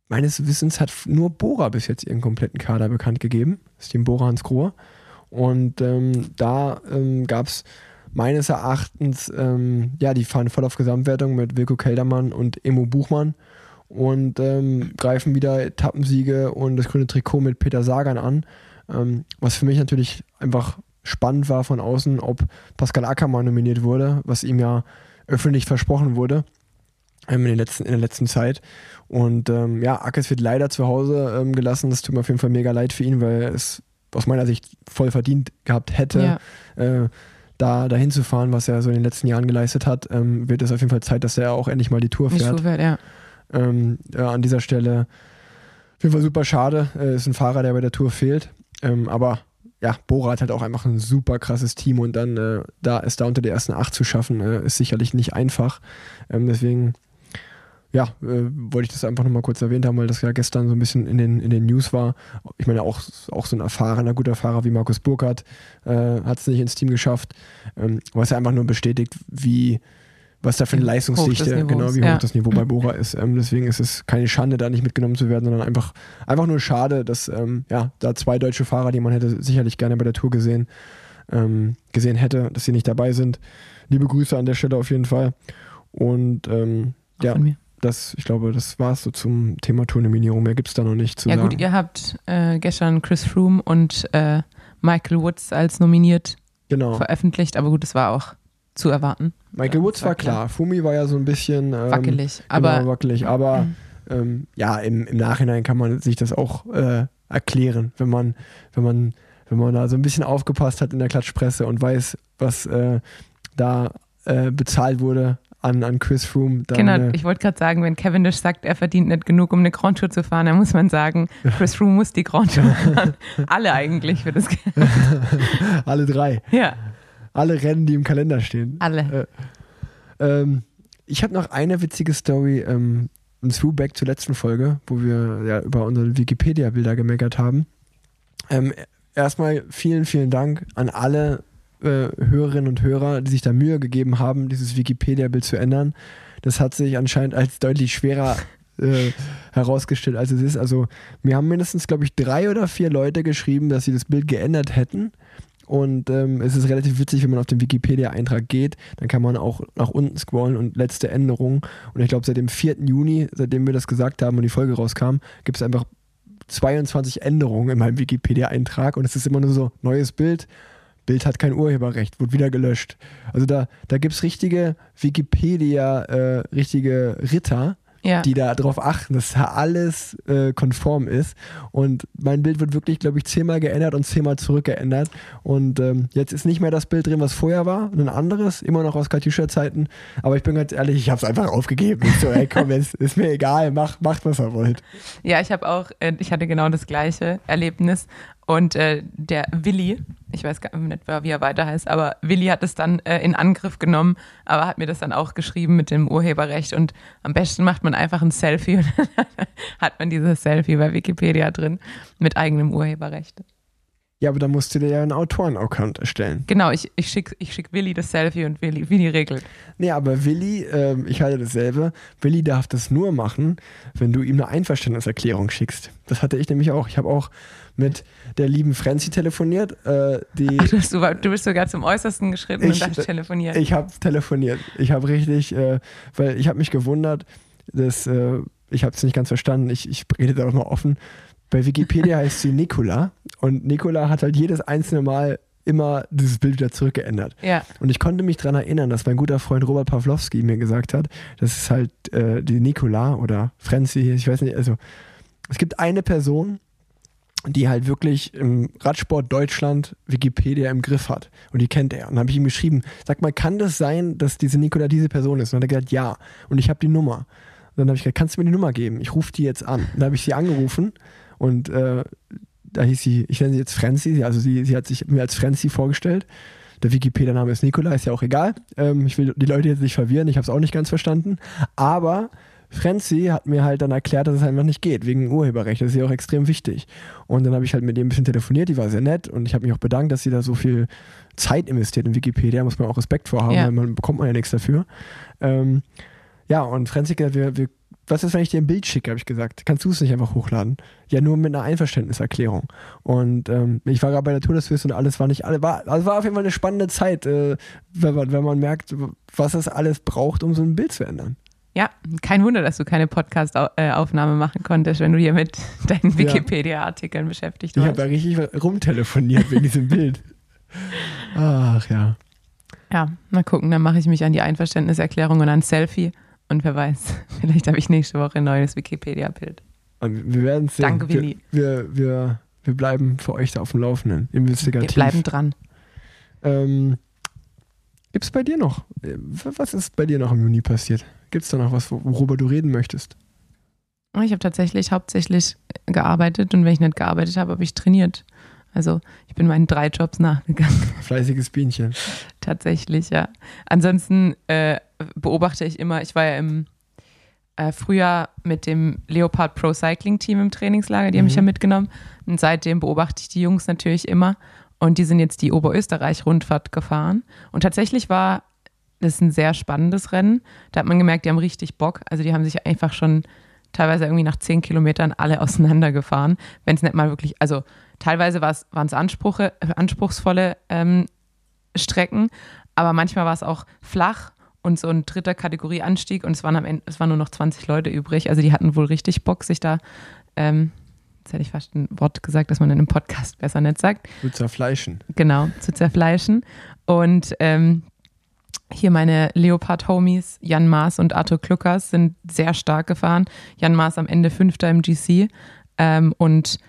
meines Wissens hat nur Bora bis jetzt ihren kompletten Kader bekannt gegeben. Das ist Team Bora Hans Grohe. Und ähm, da ähm, gab es meines Erachtens, ähm, ja, die fahren voll auf Gesamtwertung mit Wilko Keldermann und Emo Buchmann und ähm, greifen wieder Etappensiege und das grüne Trikot mit Peter Sagan an. Ähm, was für mich natürlich einfach spannend war von außen, ob Pascal Ackermann nominiert wurde, was ihm ja öffentlich versprochen wurde ähm, in, letzten, in der letzten Zeit. Und ähm, ja, Ackes wird leider zu Hause ähm, gelassen. Das tut mir auf jeden Fall mega leid für ihn, weil es aus meiner Sicht voll verdient gehabt hätte. Ja. Äh, da dahin zu fahren, was er so in den letzten Jahren geleistet hat, ähm, wird es auf jeden Fall Zeit, dass er auch endlich mal die Tour fährt. Die Tour fährt ja. Ähm, ja, an dieser Stelle auf jeden Fall super schade. Äh, ist ein Fahrer, der bei der Tour fehlt. Ähm, aber ja, Bora hat halt auch einfach ein super krasses Team und dann äh, da es da unter die ersten acht zu schaffen, äh, ist sicherlich nicht einfach. Ähm, deswegen, ja, äh, wollte ich das einfach nochmal kurz erwähnt haben, weil das ja gestern so ein bisschen in den, in den News war. Ich meine, auch, auch so ein erfahrener, guter Fahrer wie Markus Burkhardt äh, hat es nicht ins Team geschafft, ähm, was ja einfach nur bestätigt, wie was da für eine Leistungsdichte, genau wie hoch ja. das Niveau bei Bora ist. Ähm, deswegen ist es keine Schande, da nicht mitgenommen zu werden, sondern einfach, einfach nur schade, dass ähm, ja, da zwei deutsche Fahrer, die man hätte sicherlich gerne bei der Tour gesehen, ähm, gesehen hätte, dass sie nicht dabei sind. Liebe Grüße an der Stelle auf jeden Fall. Und ähm, ja, das, ich glaube, das war es so zum Thema Tournominierung. Mehr gibt es da noch nicht zu ja, sagen. Ja gut, ihr habt äh, gestern Chris Froome und äh, Michael Woods als nominiert genau. veröffentlicht, aber gut, das war auch zu erwarten. Michael Woods war, war klar. Fumi war ja so ein bisschen ähm, wackelig, genau, aber, genau, wackelig. aber mhm. ähm, ja, im, im Nachhinein kann man sich das auch äh, erklären, wenn man, wenn man, wenn man da so ein bisschen aufgepasst hat in der Klatschpresse und weiß, was äh, da äh, bezahlt wurde an, an Chris Froome. Dann, genau, äh, ich wollte gerade sagen, wenn Cavendish sagt, er verdient nicht genug, um eine Grand Tour zu fahren, dann muss man sagen, Chris Froome muss die Grand Tour fahren. Alle eigentlich für das Geld. Alle drei. Ja. Alle Rennen, die im Kalender stehen. Alle. Äh, ähm, ich habe noch eine witzige Story, ähm, ein Throwback zur letzten Folge, wo wir ja über unsere Wikipedia-Bilder gemeckert haben. Ähm, erstmal vielen, vielen Dank an alle äh, Hörerinnen und Hörer, die sich da Mühe gegeben haben, dieses Wikipedia-Bild zu ändern. Das hat sich anscheinend als deutlich schwerer äh, herausgestellt, als es ist. Also mir haben mindestens, glaube ich, drei oder vier Leute geschrieben, dass sie das Bild geändert hätten. Und ähm, es ist relativ witzig, wenn man auf den Wikipedia-Eintrag geht, dann kann man auch nach unten scrollen und letzte Änderungen. Und ich glaube, seit dem 4. Juni, seitdem wir das gesagt haben und die Folge rauskam, gibt es einfach 22 Änderungen in meinem Wikipedia-Eintrag und es ist immer nur so, neues Bild, Bild hat kein Urheberrecht, wird wieder gelöscht. Also da, da gibt es richtige Wikipedia, äh, richtige Ritter, ja. die da drauf achten, dass da alles äh, konform ist. Und mein Bild wird wirklich, glaube ich, zehnmal geändert und zehnmal zurückgeändert. Und ähm, jetzt ist nicht mehr das Bild drin, was vorher war, ein anderes, immer noch aus Katjuscha-Zeiten. Aber ich bin ganz ehrlich, ich habe es einfach aufgegeben. Ich so, ey, komm, ist, ist mir egal, macht, macht was ihr wollt. Ja, ich habe auch, äh, ich hatte genau das gleiche Erlebnis. Und äh, der Willi, ich weiß gar nicht, wie er weiter heißt, aber Willi hat es dann äh, in Angriff genommen, aber hat mir das dann auch geschrieben mit dem Urheberrecht. Und am besten macht man einfach ein Selfie und dann hat man dieses Selfie bei Wikipedia drin mit eigenem Urheberrecht. Ja, aber da musst du dir ja einen Autoren-Account erstellen. Genau, ich, ich schicke ich schick Willi das Selfie und Willi, Willi regelt. Nee, aber Willi, äh, ich halte dasselbe, Willi darf das nur machen, wenn du ihm eine Einverständniserklärung schickst. Das hatte ich nämlich auch. Ich habe auch mit der lieben Franzi telefoniert. Äh, die Ach, du, du, bist sogar zum Äußersten geschritten ich, und hast telefoniert. Ich habe telefoniert. Ich habe richtig, äh, weil ich habe mich gewundert, dass, äh, ich habe es nicht ganz verstanden, ich, ich rede da auch mal offen. Bei Wikipedia heißt sie Nicola und Nicola hat halt jedes einzelne Mal immer dieses Bild wieder zurückgeändert. Ja. Und ich konnte mich daran erinnern, dass mein guter Freund Robert Pawlowski mir gesagt hat, das ist halt äh, die Nicola oder Franzi, ich weiß nicht, also es gibt eine Person, die halt wirklich im Radsport Deutschland Wikipedia im Griff hat. Und die kennt er. Und dann habe ich ihm geschrieben, sag mal, kann das sein, dass diese Nicola diese Person ist? Und dann hat er gesagt, ja. Und ich habe die Nummer. Und dann habe ich gesagt, kannst du mir die Nummer geben? Ich rufe die jetzt an. Und dann habe ich sie angerufen und äh, da hieß sie, ich nenne sie jetzt Franzi, also sie, sie hat sich mir als Franzi vorgestellt. Der Wikipedia-Name ist Nicola, ist ja auch egal. Ähm, ich will die Leute jetzt nicht verwirren, ich habe es auch nicht ganz verstanden. Aber Franzi hat mir halt dann erklärt, dass es einfach nicht geht, wegen Urheberrecht. Das ist ja auch extrem wichtig. Und dann habe ich halt mit ihr ein bisschen telefoniert, die war sehr nett und ich habe mich auch bedankt, dass sie da so viel Zeit investiert in Wikipedia, muss man auch Respekt vorhaben, ja. weil man bekommt man ja nichts dafür. Ähm, ja, und Franzi gesagt, wir, wir, was ist, wenn ich dir ein Bild schicke, habe ich gesagt. Kannst du es nicht einfach hochladen? Ja, nur mit einer Einverständniserklärung. Und ähm, ich war gerade bei der Tour des und alles war nicht alle. War, also war auf jeden Fall eine spannende Zeit, äh, wenn, man, wenn man merkt, was es alles braucht, um so ein Bild zu ändern. Ja, kein Wunder, dass du keine Podcast-Aufnahme machen konntest, wenn du hier mit deinen Wikipedia-Artikeln beschäftigt warst. Ich habe ja richtig rumtelefoniert wegen diesem Bild. Ach ja. Ja, mal gucken, dann mache ich mich an die Einverständniserklärung und an Selfie und wer weiß, vielleicht habe ich nächste Woche ein neues Wikipedia-Bild. Wir werden sehen. Danke, Willi. Wir, wir, wir, wir, bleiben für euch da auf dem Laufenden. Investigativ. Wir bleiben dran. Ähm, Gibt es bei dir noch? Was ist bei dir noch im Juni passiert? Gibt es da noch was, worüber du reden möchtest? Ich habe tatsächlich hauptsächlich gearbeitet und wenn ich nicht gearbeitet habe, habe ich trainiert. Also ich bin meinen drei Jobs nachgegangen. Fleißiges Bienchen. tatsächlich, ja. Ansonsten äh, beobachte ich immer, ich war ja im äh, Frühjahr mit dem Leopard Pro Cycling Team im Trainingslager, die mhm. haben mich ja mitgenommen. Und seitdem beobachte ich die Jungs natürlich immer. Und die sind jetzt die Oberösterreich-Rundfahrt gefahren. Und tatsächlich war das ist ein sehr spannendes Rennen. Da hat man gemerkt, die haben richtig Bock. Also die haben sich einfach schon teilweise irgendwie nach zehn Kilometern alle auseinandergefahren. Wenn es nicht mal wirklich, also teilweise waren es anspruchsvolle ähm, Strecken, aber manchmal war es auch flach und so ein dritter Kategorie Anstieg und es waren am Ende, es waren nur noch 20 Leute übrig. Also die hatten wohl richtig Bock, sich da, ähm, jetzt hätte ich fast ein Wort gesagt, das man in einem Podcast besser nicht sagt. Zu zerfleischen. Genau, zu zerfleischen. Und ähm, hier meine Leopard-Homies, Jan Maas und Arthur Kluckers, sind sehr stark gefahren. Jan Maas am Ende Fünfter im GC ähm, und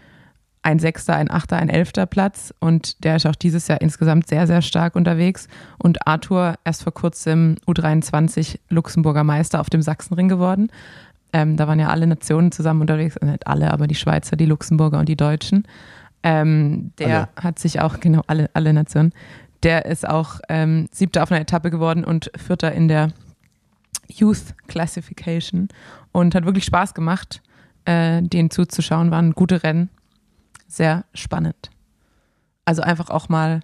ein Sechster, ein Achter, ein Elfter Platz. Und der ist auch dieses Jahr insgesamt sehr, sehr stark unterwegs. Und Arthur erst vor kurzem U23 Luxemburger Meister auf dem Sachsenring geworden. Ähm, da waren ja alle Nationen zusammen unterwegs, also nicht alle, aber die Schweizer, die Luxemburger und die Deutschen. Ähm, der alle. hat sich auch, genau, alle, alle Nationen der ist auch ähm, siebter auf einer Etappe geworden und vierter in der Youth Classification und hat wirklich Spaß gemacht, äh, denen zuzuschauen. Waren gute Rennen, sehr spannend. Also einfach auch mal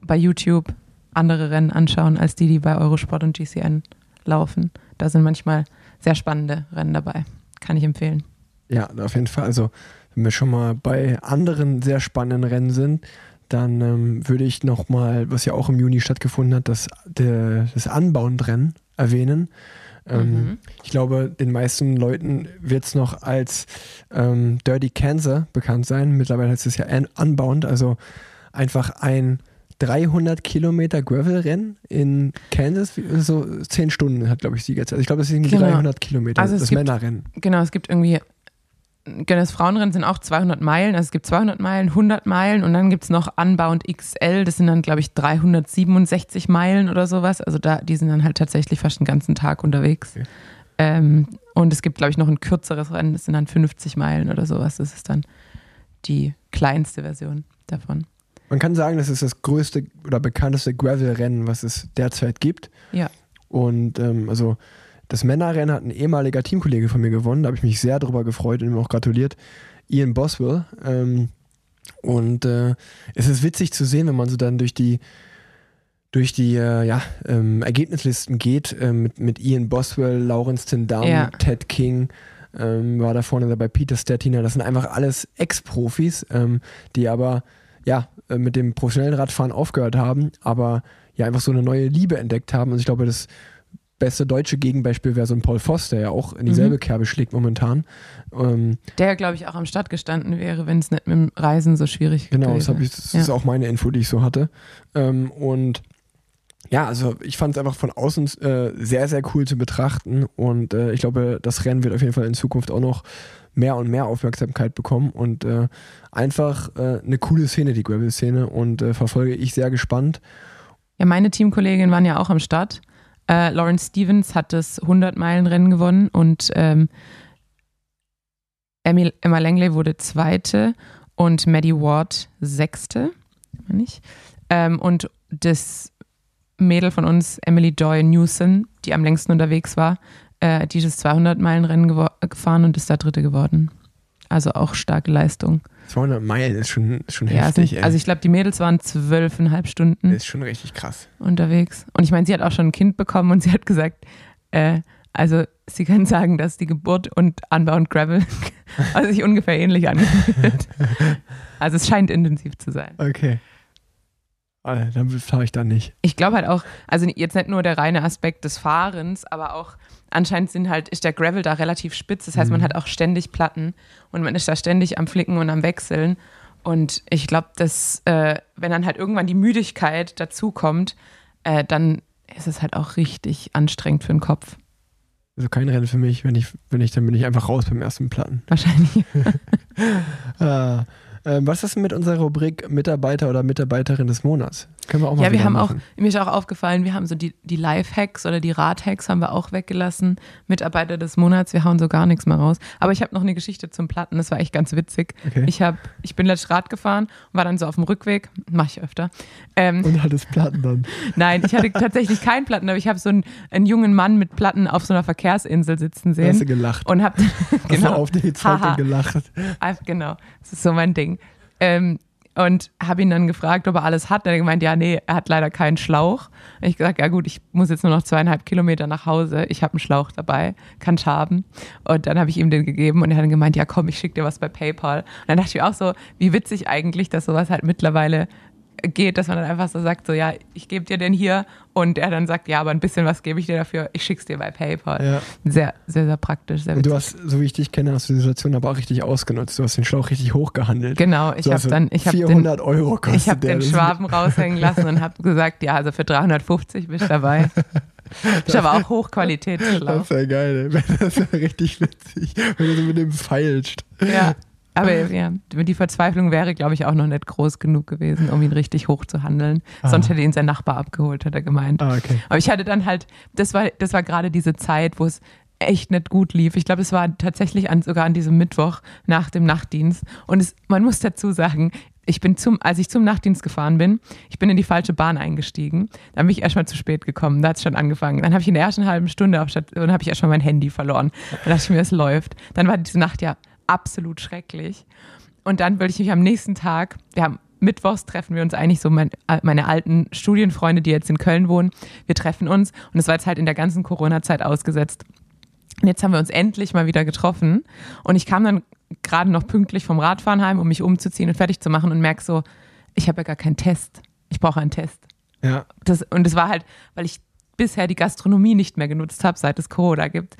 bei YouTube andere Rennen anschauen, als die, die bei Eurosport und GCN laufen. Da sind manchmal sehr spannende Rennen dabei. Kann ich empfehlen. Ja, auf jeden Fall. Also, wenn wir schon mal bei anderen sehr spannenden Rennen sind, dann ähm, würde ich nochmal, was ja auch im Juni stattgefunden hat, das, der, das Unbound-Rennen erwähnen. Ähm, mhm. Ich glaube, den meisten Leuten wird es noch als ähm, Dirty Cancer bekannt sein. Mittlerweile heißt es ja Unbound, also einfach ein 300 Kilometer Gravel-Rennen in Kansas, so 10 Stunden hat, glaube ich, Siegerzeit. Also ich glaube, das sind genau. 300 Kilometer, also das Männerrennen. Genau, es gibt irgendwie, das Frauenrennen sind auch 200 Meilen, also es gibt 200 Meilen, 100 Meilen und dann gibt es noch Unbound XL, das sind dann, glaube ich, 367 Meilen oder sowas. Also da, die sind dann halt tatsächlich fast den ganzen Tag unterwegs. Okay. Ähm, und es gibt, glaube ich, noch ein kürzeres Rennen, das sind dann 50 Meilen oder sowas. Das ist dann die kleinste Version davon. Man kann sagen, das ist das größte oder bekannteste Gravel-Rennen, was es derzeit gibt. Ja. Und ähm, also das Männerrennen hat ein ehemaliger Teamkollege von mir gewonnen. Da habe ich mich sehr darüber gefreut und ihm auch gratuliert. Ian Boswell. Ähm, und äh, es ist witzig zu sehen, wenn man so dann durch die durch die äh, ja, ähm, Ergebnislisten geht äh, mit, mit Ian Boswell, Lawrence Tindam, ja. Ted King, ähm, war da vorne dabei Peter Stettiner. Das sind einfach alles Ex-Profis, ähm, die aber ja, äh, mit dem professionellen Radfahren aufgehört haben, aber ja einfach so eine neue Liebe entdeckt haben. Und ich glaube, das beste deutsche Gegenbeispiel wäre so ein Paul Voss, der ja auch in dieselbe mhm. Kerbe schlägt momentan. Ähm, der, glaube ich, auch am Start gestanden wäre, wenn es nicht mit dem Reisen so schwierig wäre. Genau, das, ich, das ja. ist auch meine Info, die ich so hatte. Ähm, und ja, also ich fand es einfach von außen äh, sehr, sehr cool zu betrachten und äh, ich glaube, das Rennen wird auf jeden Fall in Zukunft auch noch mehr und mehr Aufmerksamkeit bekommen und äh, einfach äh, eine coole Szene, die Gravel-Szene und äh, verfolge ich sehr gespannt. Ja, meine Teamkolleginnen waren ja auch am Start. Äh, Lawrence Stevens hat das 100-Meilen-Rennen gewonnen und ähm, Emma Langley wurde Zweite und Maddie Ward Sechste. Nicht? Ähm, und das Mädel von uns, Emily Joy Newson, die am längsten unterwegs war, äh, dieses 200-Meilen-Rennen gefahren und ist da Dritte geworden. Also auch starke Leistung. 200 Meilen ist schon, schon ja, heftig. Sind, also ich glaube, die Mädels waren zwölfeinhalb Stunden. Das ist schon richtig krass. Unterwegs. Und ich meine, sie hat auch schon ein Kind bekommen und sie hat gesagt, äh, also sie kann sagen, dass die Geburt und Unbound Gravel also sich ungefähr ähnlich angefühlt. also es scheint intensiv zu sein. Okay. Also, dann fahre ich da nicht. Ich glaube halt auch, also jetzt nicht nur der reine Aspekt des Fahrens, aber auch anscheinend sind halt, ist der Gravel da relativ spitz. Das heißt, man mhm. hat auch ständig Platten und man ist da ständig am Flicken und am Wechseln. Und ich glaube, dass, äh, wenn dann halt irgendwann die Müdigkeit dazukommt, äh, dann ist es halt auch richtig anstrengend für den Kopf. Also kein Rennen für mich, wenn ich, wenn ich, dann bin ich einfach raus beim ersten Platten. Wahrscheinlich. ah, äh, was ist mit unserer Rubrik Mitarbeiter oder Mitarbeiterin des Monats? Können wir auch mal Ja, wir haben machen. auch, mir ist auch aufgefallen, wir haben so die, die Live-Hacks oder die Rad-Hacks haben wir auch weggelassen. Mitarbeiter des Monats, wir hauen so gar nichts mehr raus. Aber ich habe noch eine Geschichte zum Platten, das war echt ganz witzig. Okay. Ich, hab, ich bin letztes Rad gefahren, war dann so auf dem Rückweg, mache ich öfter. Ähm, Und hattest Platten dann? Nein, ich hatte tatsächlich keinen Platten, aber ich habe so einen, einen, jungen Mann mit Platten auf so einer Verkehrsinsel sitzen sehen. Hast du gelacht? Und hab, genau, Hast du auf die Zeit gelacht? Genau, das ist so mein Ding. Ähm, und habe ihn dann gefragt, ob er alles hat. Hat er gemeint, ja, nee, er hat leider keinen Schlauch. Und ich gesagt, ja gut, ich muss jetzt nur noch zweieinhalb Kilometer nach Hause. Ich habe einen Schlauch dabei, kann ich haben. Und dann habe ich ihm den gegeben und er hat dann gemeint, ja komm, ich schicke dir was bei PayPal. Und dann dachte ich auch so, wie witzig eigentlich, dass sowas halt mittlerweile geht, dass man dann einfach so sagt, so ja, ich gebe dir den hier und er dann sagt, ja, aber ein bisschen was gebe ich dir dafür, ich schick's dir bei PayPal. Ja. Sehr, sehr, sehr praktisch. Sehr und du hast, so wie ich dich kenne, hast du die Situation aber auch richtig ausgenutzt. Du hast den Schlauch richtig hochgehandelt. Genau, ich habe dann, ich habe 400 den, Euro kostet Ich habe den Schwaben raushängen lassen und habe gesagt, ja, also für 350 bist du dabei. Ich aber auch Hochqualitätsschlauch. Das ist ja geil, ey. das ist ja richtig witzig, wenn du so mit dem feilst. Ja. Aber ja, die Verzweiflung wäre, glaube ich, auch noch nicht groß genug gewesen, um ihn richtig hoch zu handeln. Ah. Sonst hätte ihn sein Nachbar abgeholt, hat er gemeint. Ah, okay. Aber ich hatte dann halt, das war, das war gerade diese Zeit, wo es echt nicht gut lief. Ich glaube, es war tatsächlich an, sogar an diesem Mittwoch nach dem Nachtdienst. Und es, man muss dazu sagen, ich bin zum, als ich zum Nachtdienst gefahren bin, ich bin in die falsche Bahn eingestiegen. Dann bin ich erstmal zu spät gekommen. Da hat es schon angefangen. Dann habe ich in der ersten halben Stunde auf Station, habe ich erstmal mein Handy verloren. Dann dachte ich mir, es läuft. Dann war diese Nacht ja absolut schrecklich. Und dann wollte ich mich am nächsten Tag, wir haben Mittwochs treffen wir uns eigentlich so mein, meine alten Studienfreunde, die jetzt in Köln wohnen. Wir treffen uns und es war jetzt halt in der ganzen Corona-Zeit ausgesetzt. Und jetzt haben wir uns endlich mal wieder getroffen und ich kam dann gerade noch pünktlich vom Radfahren heim, um mich umzuziehen und fertig zu machen und merke so, ich habe ja gar keinen Test. Ich brauche einen Test. Ja. Das, und es war halt, weil ich bisher die Gastronomie nicht mehr genutzt habe, seit es Corona gibt, äh,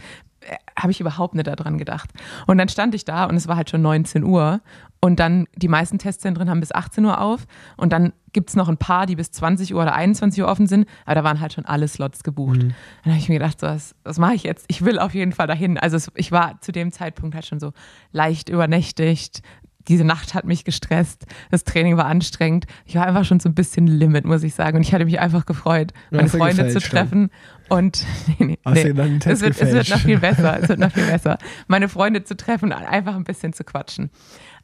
habe ich überhaupt nicht daran gedacht. Und dann stand ich da und es war halt schon 19 Uhr und dann die meisten Testzentren haben bis 18 Uhr auf und dann gibt es noch ein paar, die bis 20 Uhr oder 21 Uhr offen sind, aber da waren halt schon alle Slots gebucht. Mhm. Dann habe ich mir gedacht, so, was, was mache ich jetzt? Ich will auf jeden Fall dahin. Also es, ich war zu dem Zeitpunkt halt schon so leicht übernächtigt, diese Nacht hat mich gestresst, das Training war anstrengend. Ich war einfach schon so ein bisschen Limit, muss ich sagen. Und ich hatte mich einfach gefreut, meine Freunde zu treffen. Und nee, nee, nee. Es, wird, es wird noch viel besser. Es wird noch viel besser. Meine Freunde zu treffen und einfach ein bisschen zu quatschen.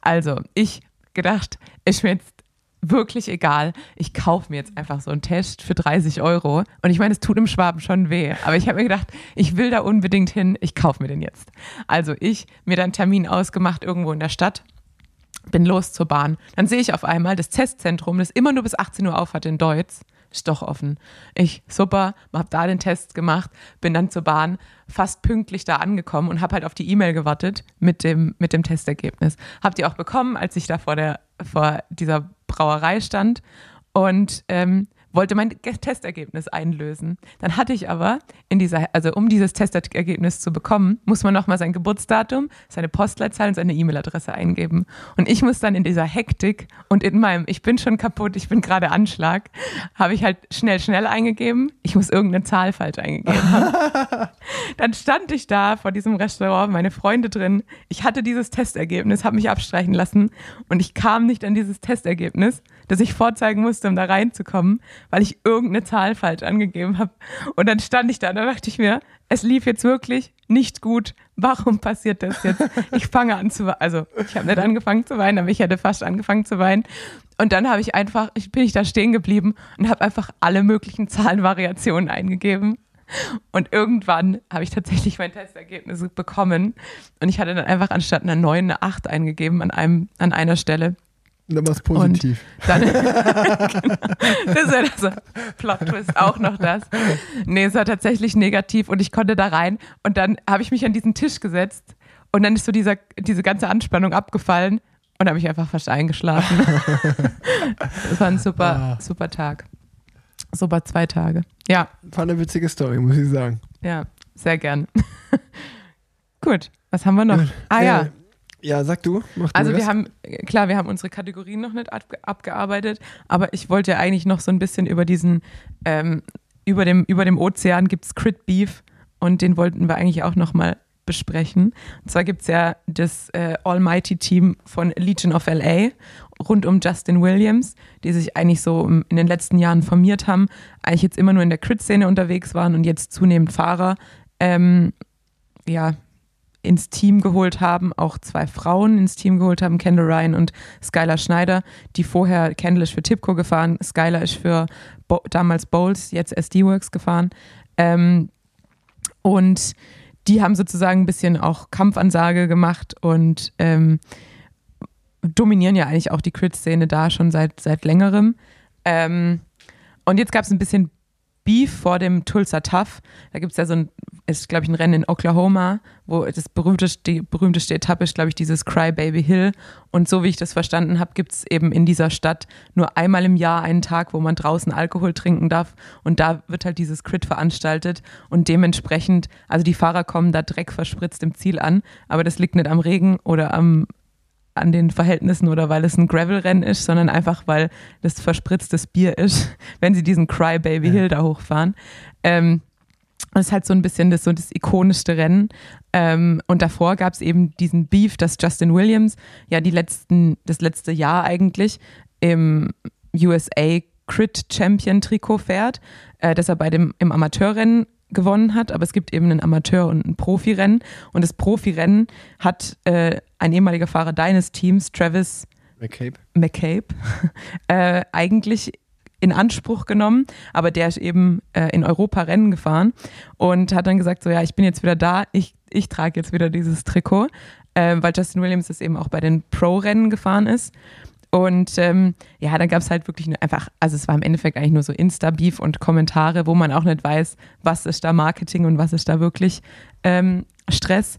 Also, ich gedacht, ist mir jetzt wirklich egal. Ich kaufe mir jetzt einfach so einen Test für 30 Euro. Und ich meine, es tut im Schwaben schon weh. Aber ich habe mir gedacht, ich will da unbedingt hin. Ich kaufe mir den jetzt. Also ich mir dann Termin ausgemacht irgendwo in der Stadt bin los zur Bahn. Dann sehe ich auf einmal das Testzentrum, das immer nur bis 18 Uhr auf hat in Deutsch, ist doch offen. Ich, super, hab da den Test gemacht, bin dann zur Bahn, fast pünktlich da angekommen und habe halt auf die E-Mail gewartet mit dem, mit dem Testergebnis. Habt ihr auch bekommen, als ich da vor, der, vor dieser Brauerei stand. Und ähm, wollte mein Testergebnis einlösen. Dann hatte ich aber in dieser, also um dieses Testergebnis zu bekommen, muss man nochmal sein Geburtsdatum, seine Postleitzahl und seine E-Mail-Adresse eingeben. Und ich muss dann in dieser Hektik und in meinem, ich bin schon kaputt, ich bin gerade Anschlag, habe ich halt schnell, schnell eingegeben. Ich muss irgendeine Zahl falsch eingegeben haben. dann stand ich da vor diesem Restaurant, meine Freunde drin. Ich hatte dieses Testergebnis, habe mich abstreichen lassen und ich kam nicht an dieses Testergebnis das ich vorzeigen musste, um da reinzukommen, weil ich irgendeine Zahl falsch angegeben habe. Und dann stand ich da und da dachte ich mir, es lief jetzt wirklich nicht gut. Warum passiert das jetzt? Ich fange an zu weinen. Also ich habe nicht angefangen zu weinen, aber ich hätte fast angefangen zu weinen. Und dann habe ich einfach, bin ich da stehen geblieben und habe einfach alle möglichen Zahlenvariationen eingegeben. Und irgendwann habe ich tatsächlich mein Testergebnis bekommen. Und ich hatte dann einfach anstatt einer 9 eine 8 eingegeben an, einem, an einer Stelle. Dann war es positiv. Und dann, genau, das ist ja das Plot-Twist, auch noch das. Nee, es war tatsächlich negativ und ich konnte da rein und dann habe ich mich an diesen Tisch gesetzt und dann ist so dieser, diese ganze Anspannung abgefallen und habe ich einfach fast eingeschlafen. das war ein super, ah. super Tag. Super zwei Tage. Ja. War eine witzige Story, muss ich sagen. Ja, sehr gern. Gut, was haben wir noch? Ah ja, ja, sag du. Mach du also wir haben, klar, wir haben unsere Kategorien noch nicht ab, abgearbeitet, aber ich wollte ja eigentlich noch so ein bisschen über diesen, ähm, über, dem, über dem Ozean gibt es Crit Beef und den wollten wir eigentlich auch noch mal besprechen. Und zwar gibt es ja das äh, Almighty Team von Legion of LA rund um Justin Williams, die sich eigentlich so in den letzten Jahren formiert haben, eigentlich jetzt immer nur in der Crit-Szene unterwegs waren und jetzt zunehmend Fahrer ähm, ja, ins Team geholt haben, auch zwei Frauen ins Team geholt haben, Kendall Ryan und Skylar Schneider, die vorher, Kendall ist für Tipco gefahren, Skylar ist für Bo damals Bowls, jetzt SD-Works gefahren. Ähm, und die haben sozusagen ein bisschen auch Kampfansage gemacht und ähm, dominieren ja eigentlich auch die Crit-Szene da schon seit, seit längerem. Ähm, und jetzt gab es ein bisschen Beef vor dem Tulsa Tough. Da gibt es ja so ein ist, glaube ich, ein Rennen in Oklahoma, wo das berühmteste, die berühmteste Etappe ist, glaube ich, dieses Cry Baby Hill. Und so wie ich das verstanden habe, gibt es eben in dieser Stadt nur einmal im Jahr einen Tag, wo man draußen Alkohol trinken darf. Und da wird halt dieses Crit veranstaltet. Und dementsprechend, also die Fahrer kommen da Dreck verspritzt im Ziel an, aber das liegt nicht am Regen oder am, an den Verhältnissen oder weil es ein Gravel-Rennen ist, sondern einfach, weil das verspritztes Bier ist, wenn sie diesen Cry Baby Hill da hochfahren. Ähm, das ist halt so ein bisschen das, so das ikonischste Rennen. Ähm, und davor gab es eben diesen Beef, dass Justin Williams ja die letzten, das letzte Jahr eigentlich im USA Crit Champion Trikot fährt, äh, dass er bei dem im Amateurrennen gewonnen hat, aber es gibt eben ein Amateur- und ein Profirennen. Und das Profirennen hat äh, ein ehemaliger Fahrer deines Teams, Travis McCabe. McCabe äh, eigentlich in Anspruch genommen, aber der ist eben äh, in Europa Rennen gefahren und hat dann gesagt, so ja, ich bin jetzt wieder da, ich, ich trage jetzt wieder dieses Trikot, äh, weil Justin Williams das eben auch bei den Pro-Rennen gefahren ist. Und ähm, ja, dann gab es halt wirklich einfach, also es war im Endeffekt eigentlich nur so Insta-Beef und Kommentare, wo man auch nicht weiß, was ist da Marketing und was ist da wirklich ähm, Stress.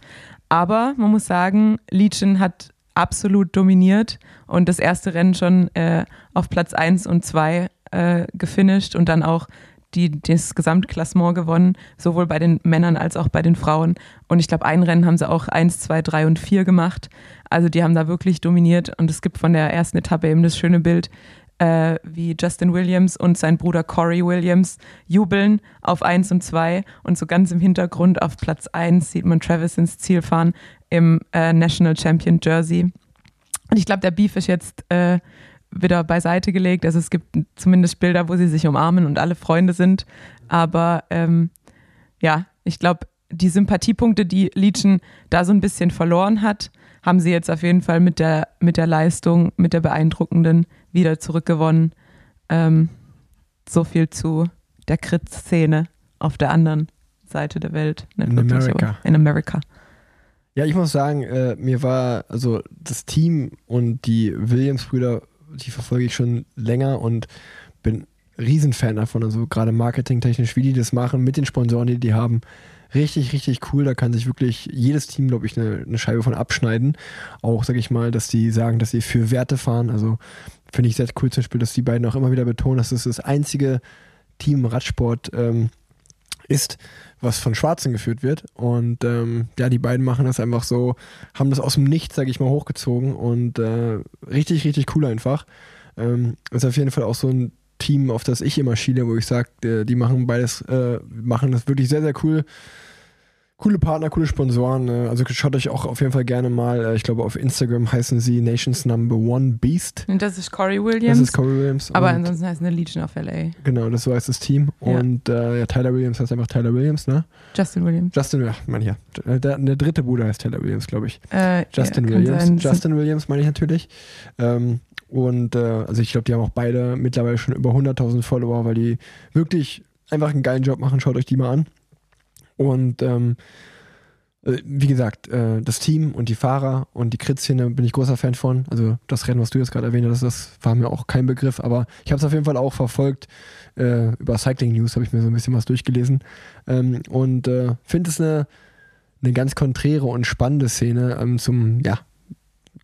Aber man muss sagen, Legion hat absolut dominiert und das erste Rennen schon äh, auf Platz 1 und 2 äh, gefinisht und dann auch die, das Gesamtklassement gewonnen, sowohl bei den Männern als auch bei den Frauen. Und ich glaube, ein Rennen haben sie auch 1, 2, 3 und 4 gemacht. Also die haben da wirklich dominiert und es gibt von der ersten Etappe eben das schöne Bild, äh, wie Justin Williams und sein Bruder Corey Williams jubeln auf 1 und 2 und so ganz im Hintergrund auf Platz 1 sieht man Travis ins Ziel fahren im äh, National Champion Jersey. Und ich glaube, der Beef ist jetzt äh, wieder beiseite gelegt. Also es gibt zumindest Bilder, wo sie sich umarmen und alle Freunde sind. Aber ähm, ja, ich glaube, die Sympathiepunkte, die Legion da so ein bisschen verloren hat, haben sie jetzt auf jeden Fall mit der, mit der Leistung, mit der beeindruckenden wieder zurückgewonnen. Ähm, so viel zu der Crit-Szene auf der anderen Seite der Welt. Nicht in wirklich, Amerika. In Amerika. Ja, ich muss sagen, äh, mir war also das Team und die Williams-Brüder die verfolge ich schon länger und bin Riesenfan davon. Also gerade marketingtechnisch, wie die das machen, mit den Sponsoren, die die haben. Richtig, richtig cool. Da kann sich wirklich jedes Team, glaube ich, eine, eine Scheibe von abschneiden. Auch, sage ich mal, dass die sagen, dass sie für Werte fahren. Also finde ich sehr cool zum Beispiel, dass die beiden auch immer wieder betonen, dass es das einzige Team Radsport ähm, ist, was von Schwarzen geführt wird. Und ähm, ja, die beiden machen das einfach so, haben das aus dem Nichts, sage ich mal, hochgezogen und äh, richtig, richtig cool einfach. Ähm, ist auf jeden Fall auch so ein Team, auf das ich immer schiele, wo ich sage, die machen beides, äh, machen das wirklich sehr, sehr cool coole Partner, coole Sponsoren. Äh, also schaut euch auch auf jeden Fall gerne mal, äh, ich glaube auf Instagram heißen sie Nations Number One Beast. Und das ist Corey Williams. Das ist Corey Williams. Aber ansonsten heißt es eine Legion of LA. Genau, das so heißt das Team. Ja. Und äh, ja, Tyler Williams heißt einfach Tyler Williams, ne? Justin Williams. Justin, ja, meine ja. Der, der, dritte Bruder heißt Tyler Williams, glaube ich. Äh, Justin ja, Williams. Sein. Justin Williams meine ich natürlich. Ähm, und äh, also ich glaube, die haben auch beide mittlerweile schon über 100.000 Follower, weil die wirklich einfach einen geilen Job machen. Schaut euch die mal an. Und ähm, äh, wie gesagt, äh, das Team und die Fahrer und die Crit-Szene bin ich großer Fan von. Also das Rennen, was du jetzt gerade erwähnt hast, das war mir auch kein Begriff, aber ich habe es auf jeden Fall auch verfolgt. Äh, über Cycling News habe ich mir so ein bisschen was durchgelesen ähm, und finde es eine, eine ganz konträre und spannende Szene ähm, zum, ja,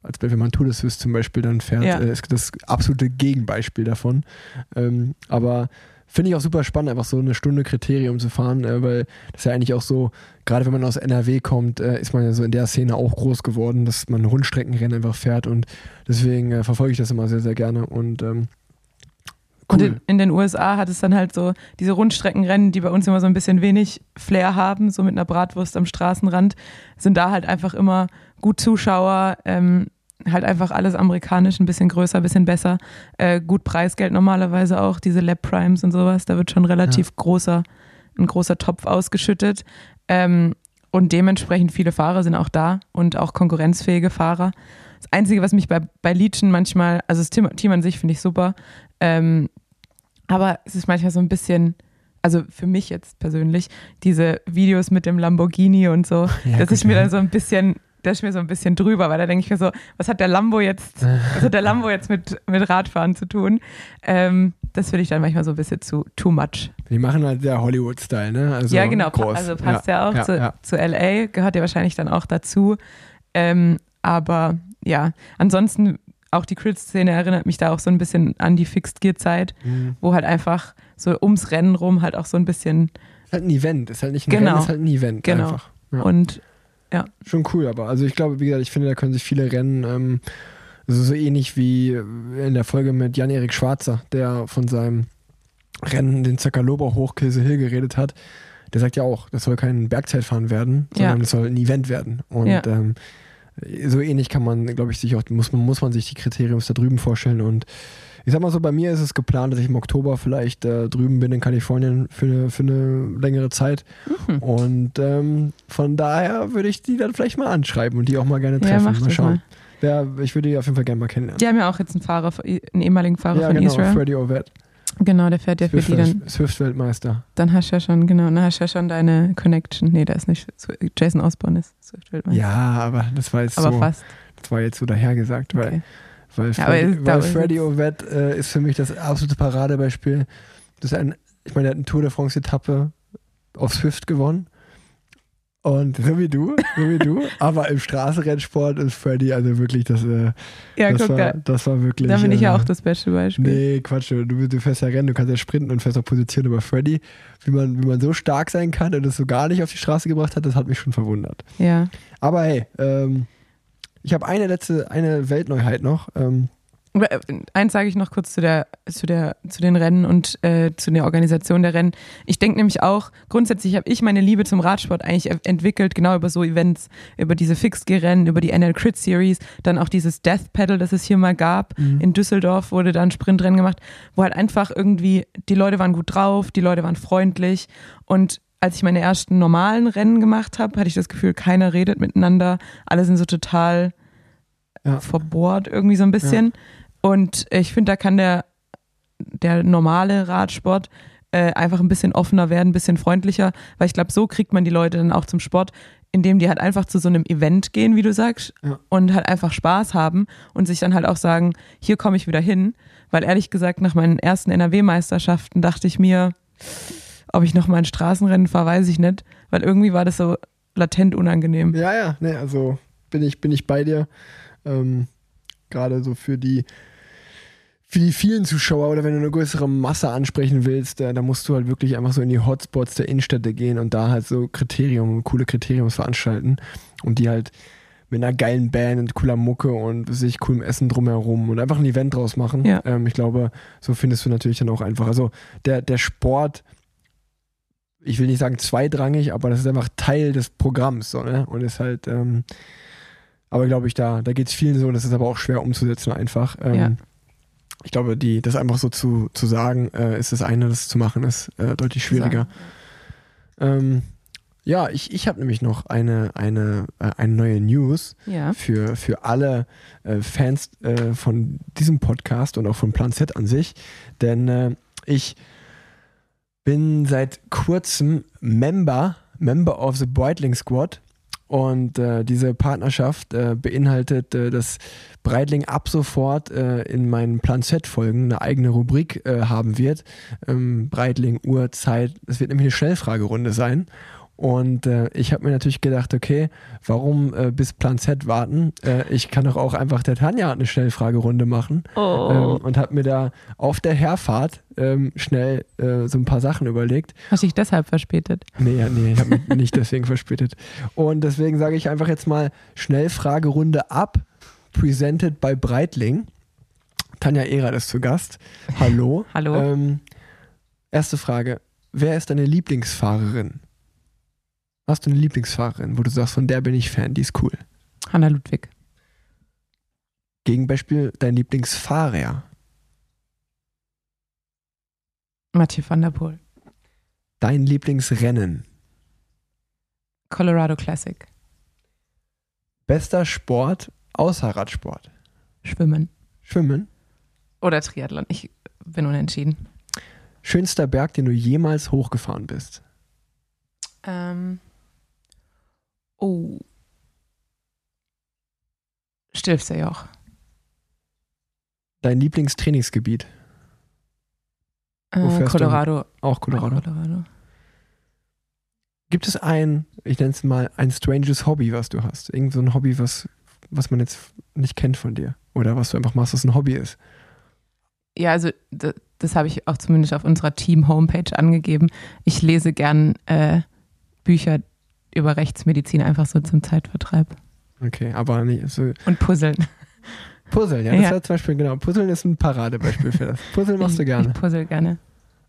als wenn man Tour de Suisse zum Beispiel dann fährt, ja. ist das absolute Gegenbeispiel davon. Ähm, aber Finde ich auch super spannend, einfach so eine Stunde Kriterium zu fahren, äh, weil das ja eigentlich auch so, gerade wenn man aus NRW kommt, äh, ist man ja so in der Szene auch groß geworden, dass man Rundstreckenrennen einfach fährt und deswegen äh, verfolge ich das immer sehr, sehr gerne und ähm, Cool. Und in, den USA hat es dann halt so diese Rundstreckenrennen, die bei uns immer so ein bisschen wenig Flair haben, so mit einer Bratwurst am Straßenrand, sind da halt einfach immer gut Zuschauer, ähm, halt einfach alles amerikanisch, ein bisschen größer, ein bisschen besser. Äh, gut Preisgeld normalerweise auch, diese Lab Primes und sowas, da wird schon relativ ja. großer, ein großer Topf ausgeschüttet. Ähm, und dementsprechend viele Fahrer sind auch da und auch konkurrenzfähige Fahrer. Das Einzige, was mich bei, bei Legion manchmal, also das Team, Team an sich finde ich super, ähm, aber es ist manchmal so ein bisschen, also für mich jetzt persönlich, diese Videos mit dem Lamborghini und so, ja, das ist mir dann so ein bisschen das ist mir so ein bisschen drüber, weil da denke ich mir so, was hat der Lambo jetzt, was hat der Lambo jetzt mit, mit Radfahren zu tun? Ähm, das finde ich dann manchmal so ein bisschen zu too much. Die machen halt der Hollywood-Style, ne? Also ja, genau. Groß. Also passt ja, ja auch ja, zu, ja. zu LA, gehört ja wahrscheinlich dann auch dazu. Ähm, aber ja, ansonsten auch die Crit-Szene erinnert mich da auch so ein bisschen an die Fixed-Gear-Zeit, mhm. wo halt einfach so ums Rennen rum halt auch so ein bisschen. Ist halt ein Event, ist halt nicht ein genau. Rennen, ist halt ein Event. Genau. Einfach. Ja. Und ja. Schon cool, aber also ich glaube, wie gesagt, ich finde, da können sich viele Rennen, ähm, also so ähnlich wie in der Folge mit Jan-Erik Schwarzer, der von seinem Rennen den Zakalober hoch Kilse Hill geredet hat. Der sagt ja auch, das soll kein Bergzeitfahren werden, sondern es ja. soll ein Event werden. Und ja. ähm, so ähnlich kann man, glaube ich, sich auch, muss man, muss man sich die Kriterien da drüben vorstellen und ich sag mal so, bei mir ist es geplant, dass ich im Oktober vielleicht äh, drüben bin in Kalifornien für, für eine längere Zeit. Mhm. Und ähm, von daher würde ich die dann vielleicht mal anschreiben und die auch mal gerne treffen. Ja, mal schauen. Mal. Ja, ich würde die auf jeden Fall gerne mal kennenlernen. Die haben ja auch jetzt einen Fahrer, einen ehemaligen Fahrer ja, von genau, Israel. Freddy Ovett. Genau, der fährt ja für die dann. Swift-Weltmeister. Dann hast du ja schon, genau, dann hast du ja schon deine Connection. Nee, da ist nicht. Jason Osborne ist Swift-Weltmeister. Ja, aber das war jetzt aber so. fast. Das war jetzt so dahergesagt, Okay. weil, Ja, Freddy, weil Freddy Ovett äh, ist für mich das absolute Paradebeispiel. Das ist ein, ich meine, er hat eine Tour de France-Etappe auf Swift gewonnen. Und so wie du, so wie du, aber im Straßenrennsport ist Freddy also wirklich das, äh, Ja, das, guck war, da. das war wirklich. Da bin ich ja äh, auch das beste Beispiel. Nee, Quatsch, du, du fährst ja Rennen, du kannst ja sprinten und fährst auf Position, aber Freddy, wie man, wie man so stark sein kann und das so gar nicht auf die Straße gebracht hat, das hat mich schon verwundert. Ja. Aber hey, ähm, ich habe eine letzte, eine Weltneuheit noch. Ähm, äh, Eins sage ich noch kurz zu, der, zu, der, zu den Rennen und äh, zu der Organisation der Rennen. Ich denke nämlich auch, grundsätzlich habe ich meine Liebe zum Radsport eigentlich e- entwickelt, genau über so Events, über diese Fixed-Gear-Rennen, über die NL Crit Series, dann auch dieses Death Pedal, das es hier mal gab. In Düsseldorf wurde dann Sprintrennen gemacht, wo halt einfach irgendwie, die Leute waren gut drauf, die Leute waren freundlich und als ich meine ersten normalen Rennen gemacht habe, hatte ich das Gefühl, keiner redet miteinander, alle sind so total Ja. verbohrt irgendwie so ein bisschen. Und ich finde, da kann der, der normale Radsport äh, einfach ein bisschen offener werden, ein bisschen freundlicher, weil ich glaube, so kriegt man die Leute dann auch zum Sport, indem die halt einfach zu so einem Event gehen, wie du sagst, Ja. und halt einfach Spaß haben und sich dann halt auch sagen, hier komme ich wieder hin. Weil ehrlich gesagt, nach meinen ersten NRW-Meisterschaften dachte ich mir, ob ich noch mal ein Straßenrennen fahre, weiß ich nicht, weil irgendwie war das so latent unangenehm. ja, ja, ne, also bin ich, bin ich bei dir. Ähm, Gerade so für die, für die vielen Zuschauer oder wenn du eine größere Masse ansprechen willst, äh, da musst du halt wirklich einfach so in die Hotspots der Innenstädte gehen und da halt so Kriterium, coole Kriterium veranstalten und die halt mit einer geilen Band und cooler Mucke und sich coolem Essen drumherum und einfach ein Event draus machen. Ja. Ähm, ich glaube, so findest du natürlich dann auch einfach. Also der, der Sport, ich will nicht sagen zweitrangig, aber das ist einfach Teil des Programms, so, ne? Und ist halt, ähm, aber glaube ich, da, da geht es vielen so und das ist aber auch schwer umzusetzen einfach. Ähm, Ja. Ich glaube, die, das einfach so zu, zu sagen, äh, ist das eine, das zu machen, ist äh, deutlich schwieriger. Ähm, ja, ich, ich habe nämlich noch eine, eine, äh, eine neue News Ja. für, für alle äh, Fans äh, von diesem Podcast und auch von Plan Z an sich. Denn äh, ich bin seit kurzem Member, Member of the Breitling Squad. Und äh, diese Partnerschaft äh, beinhaltet, äh, dass Breitling ab sofort äh, in meinen Plan Z-Folgen eine eigene Rubrik äh, haben wird. Ähm, Breitling, Uhrzeit. Es wird nämlich eine Schnellfragerunde sein. Und äh, ich habe mir natürlich gedacht, okay, warum äh, bis Plan Z warten? Äh, ich kann doch auch einfach der Tanja eine Schnellfragerunde machen. Oh. Ähm, und habe mir da auf der Herfahrt ähm, schnell äh, so ein paar Sachen überlegt. Hast dich deshalb verspätet? Nee, nee, ich habe mich nicht deswegen verspätet. Und deswegen sage ich einfach jetzt mal Schnellfragerunde ab, presented by Breitling. Tanja Ehrer ist zu Gast. Hallo. Hallo. Ähm, erste Frage. Wer ist deine Lieblingsfahrerin? Hast du eine Lieblingsfahrerin, wo du sagst, von der bin ich Fan, die ist cool? Hanna Ludwig. Gegenbeispiel, dein Lieblingsfahrer. Mathieu van der Poel. Dein Lieblingsrennen. Colorado Classic. Bester Sport außer Radsport. Schwimmen. Schwimmen. Oder Triathlon. Ich bin unentschieden. Schönster Berg, den du jemals hochgefahren bist. Ähm. Oh. Stilfserjoch. Dein Lieblingstrainingsgebiet. Äh, Colorado. Auch Colorado. Auch Colorado. Gibt es ein, ich nenne es mal, ein stranges Hobby, was du hast? Irgend so ein Hobby, was, was man jetzt nicht kennt von dir? Oder was du einfach machst, was ein Hobby ist? Ja, also das, das habe ich auch zumindest auf unserer Team-Homepage angegeben. Ich lese gern äh, Bücher über Rechtsmedizin einfach so zum Zeitvertreib. Okay, aber nicht so. Und Puzzeln. Puzzeln, ja, das Ja. war zum Beispiel, genau. Puzzeln ist ein Paradebeispiel für das. Puzzeln machst du gerne. ich puzzle gerne.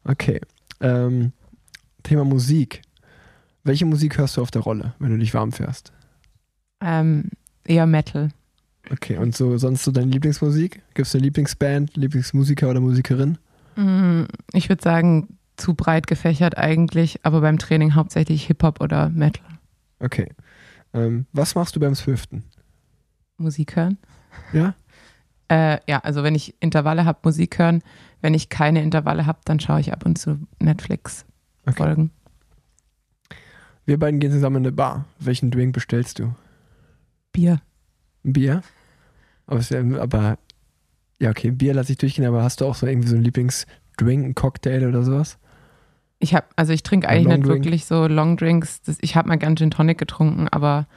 Okay. Ähm, Thema Musik. Welche Musik hörst du auf der Rolle, wenn du dich warm fährst? Ähm, eher Metal. Okay, und so sonst so deine Lieblingsmusik? Gibt es eine Lieblingsband, Lieblingsmusiker oder Musikerin? Mm, Ich würde sagen, zu breit gefächert eigentlich, aber beim Training hauptsächlich Hip-Hop oder Metal. Okay. Ähm, was machst du beim Swiften? Musik hören. Ja? Äh, ja, also wenn ich Intervalle habe, Musik hören. Wenn ich keine Intervalle habe, dann schaue ich ab und zu Netflix-Folgen. Wir beiden gehen zusammen in eine Bar. Welchen Drink bestellst du? Bier. Bier? Aber, aber ja, okay, Bier lasse ich durchgehen, aber hast du auch so irgendwie so einen Lieblingsdrink, einen Cocktail oder sowas? Ich habe, also ich trinke eigentlich nicht wirklich so Longdrinks. Das, ich habe mal gern Gin Tonic getrunken, aber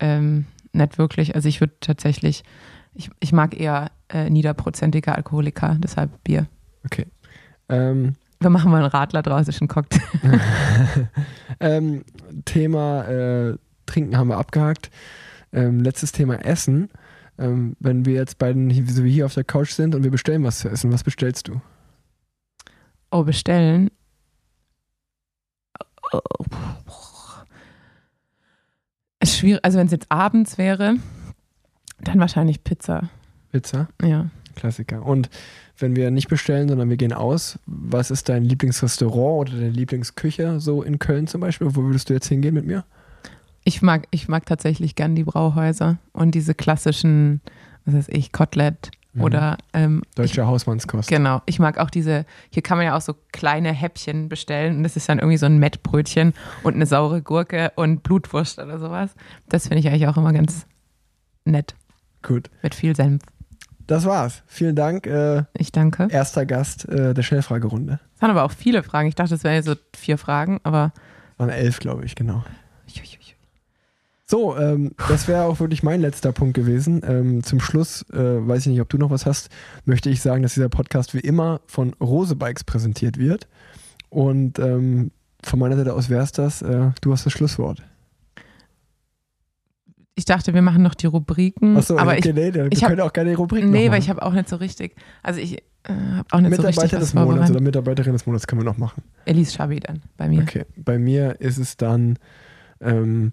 ähm, nicht wirklich. Also ich würde tatsächlich, ich, ich mag eher äh, niederprozentige Alkoholiker, deshalb Bier. Okay. Ähm, Wir machen mal einen Radler draus, ist ein Cocktail. ähm, Thema äh, Trinken haben wir abgehakt. Ähm, letztes Thema Essen. Ähm, wenn wir jetzt beiden so wie hier auf der Couch sind und wir bestellen was zu essen, was bestellst du? Oh, bestellen. Ist schwierig, also wenn es jetzt abends wäre, dann wahrscheinlich Pizza. Pizza? Ja. Klassiker. Und wenn wir nicht bestellen, sondern wir gehen aus, was ist dein Lieblingsrestaurant oder deine Lieblingsküche so in Köln zum Beispiel? Wo würdest du jetzt hingehen mit mir? Ich mag, ich mag tatsächlich gern die Brauhäuser und diese klassischen, was weiß ich, Kotelett Mhm. oder ähm, ich, Deutsche Hausmannskost. genau. Ich mag auch diese, hier kann man ja auch so kleine Häppchen bestellen und das ist dann irgendwie so ein Mettbrötchen und eine saure Gurke und Blutwurst oder sowas. Das finde ich eigentlich auch immer ganz nett Gut. mit viel Senf. Das war's. Vielen Dank. Äh, Ich danke. erster Gast äh, der Schnellfragerunde. Es waren aber auch viele Fragen. Ich dachte, es wären so vier Fragen, aber Waren elf, glaube ich, genau. So, ähm, das wäre auch wirklich mein letzter Punkt gewesen. Ähm, zum Schluss, äh, weiß ich nicht, ob du noch was hast, möchte ich sagen, dass dieser Podcast wie immer von Rose Bikes präsentiert wird. Und ähm, von meiner Seite aus wäre es das. Äh, du hast das Schlusswort. ich dachte, wir machen noch die Rubriken. Achso, aber okay, ich, nee, wir ich können hab- auch keine Rubriken nee, weil ich habe auch nicht so richtig, also ich äh, habe auch nicht so richtig Mitarbeiter des Monats oder Mitarbeiterin des Monats können wir noch machen. Elise Schabi dann bei mir. Okay, bei mir ist es dann ähm,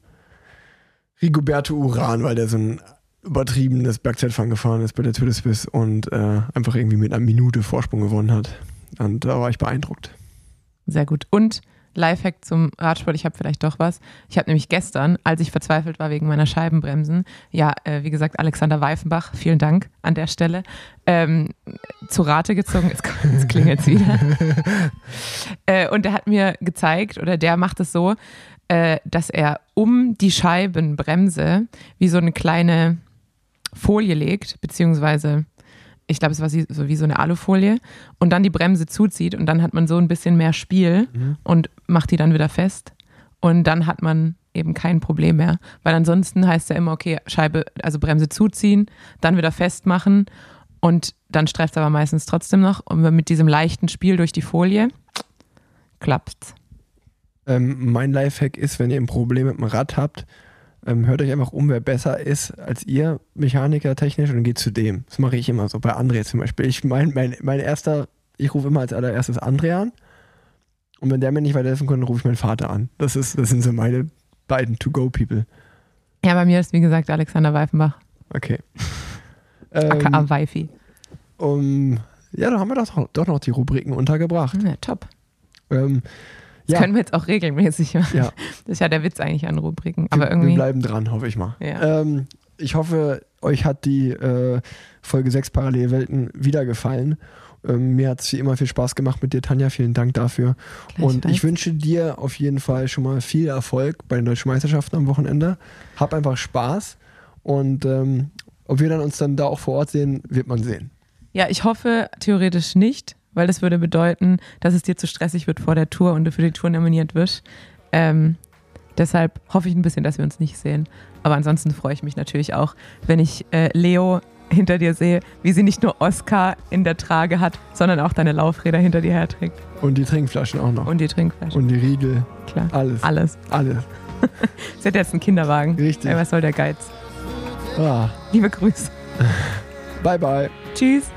Rigoberto Uran, weil der so ein übertriebenes Bergzeitfahren gefahren ist bei der Tour de Suisse und äh, einfach irgendwie mit einer Minute Vorsprung gewonnen hat. Und da war ich beeindruckt. Sehr gut. Und Lifehack zum Radsport, ich habe vielleicht doch was. Ich habe nämlich gestern, als ich verzweifelt war wegen meiner Scheibenbremsen, ja, äh, wie gesagt, Alexander Weifenbach, vielen Dank an der Stelle, ähm, zu Rate gezogen. Jetzt, jetzt klingelt es wieder. äh, und der hat mir gezeigt, oder der macht es so, äh, dass er um die Scheibenbremse wie so eine kleine Folie legt, beziehungsweise ich glaube, es war so wie so eine Alufolie und dann die Bremse zuzieht und dann hat man so ein bisschen mehr Spiel und macht die dann wieder fest und dann hat man eben kein Problem mehr, weil ansonsten heißt ja immer, okay, Scheibe, also Bremse zuziehen, dann wieder festmachen und dann streift es aber meistens trotzdem noch und mit diesem leichten Spiel durch die Folie klappt's. Ähm, mein Lifehack ist, wenn ihr ein Problem mit dem Rad habt, ähm, hört euch einfach um, wer besser ist als ihr, Mechaniker technisch, und geht zu dem. Das mache ich immer so, bei André zum Beispiel. Ich mein, mein, mein erster, ich rufe immer als allererstes André an. Und wenn der mir nicht weiterhelfen kann, rufe ich meinen Vater an. Das, ist, das sind so meine beiden To-Go-People. Ja, bei mir ist wie gesagt Alexander Weifenbach, Okay. aka Ähm, Weifi. um, ja, da haben wir doch, doch noch die Rubriken untergebracht. Ja, top. Ähm, Das ja, können wir jetzt auch regelmäßig machen. ja. Das ist ja der Witz eigentlich an Rubriken. Wir, Aber wir irgendwie. bleiben dran, hoffe ich mal. Ja. Ähm, ich hoffe, euch hat die äh, Folge 6 Parallelwelten wieder gefallen. Ähm, mir hat es wie immer viel Spaß gemacht mit dir, Tanja. Vielen Dank dafür. Und ich wünsche dir auf jeden Fall schon mal viel Erfolg bei den Deutschen Meisterschaften am Wochenende. Hab einfach Spaß. Und ähm, ob wir dann uns dann da auch vor Ort sehen, wird man sehen. Ja, ich hoffe theoretisch nicht, weil das würde bedeuten, dass es dir zu stressig wird vor der Tour und du für die Tour nominiert wirst. Ähm, deshalb hoffe ich ein bisschen, dass wir uns nicht sehen. Aber ansonsten freue ich mich natürlich auch, wenn ich äh, Leo hinter dir sehe, wie sie nicht nur Oscar in der Trage hat, sondern auch deine Laufräder hinter dir herträgt. Und die Trinkflaschen auch noch. Und die Trinkflasche. Und die Riegel. Klar. Alles. Alles. Alles. Sie hat jetzt einen Kinderwagen. Richtig. Ey, was soll der Geiz? Ah. Liebe Grüße. Bye, bye. Tschüss.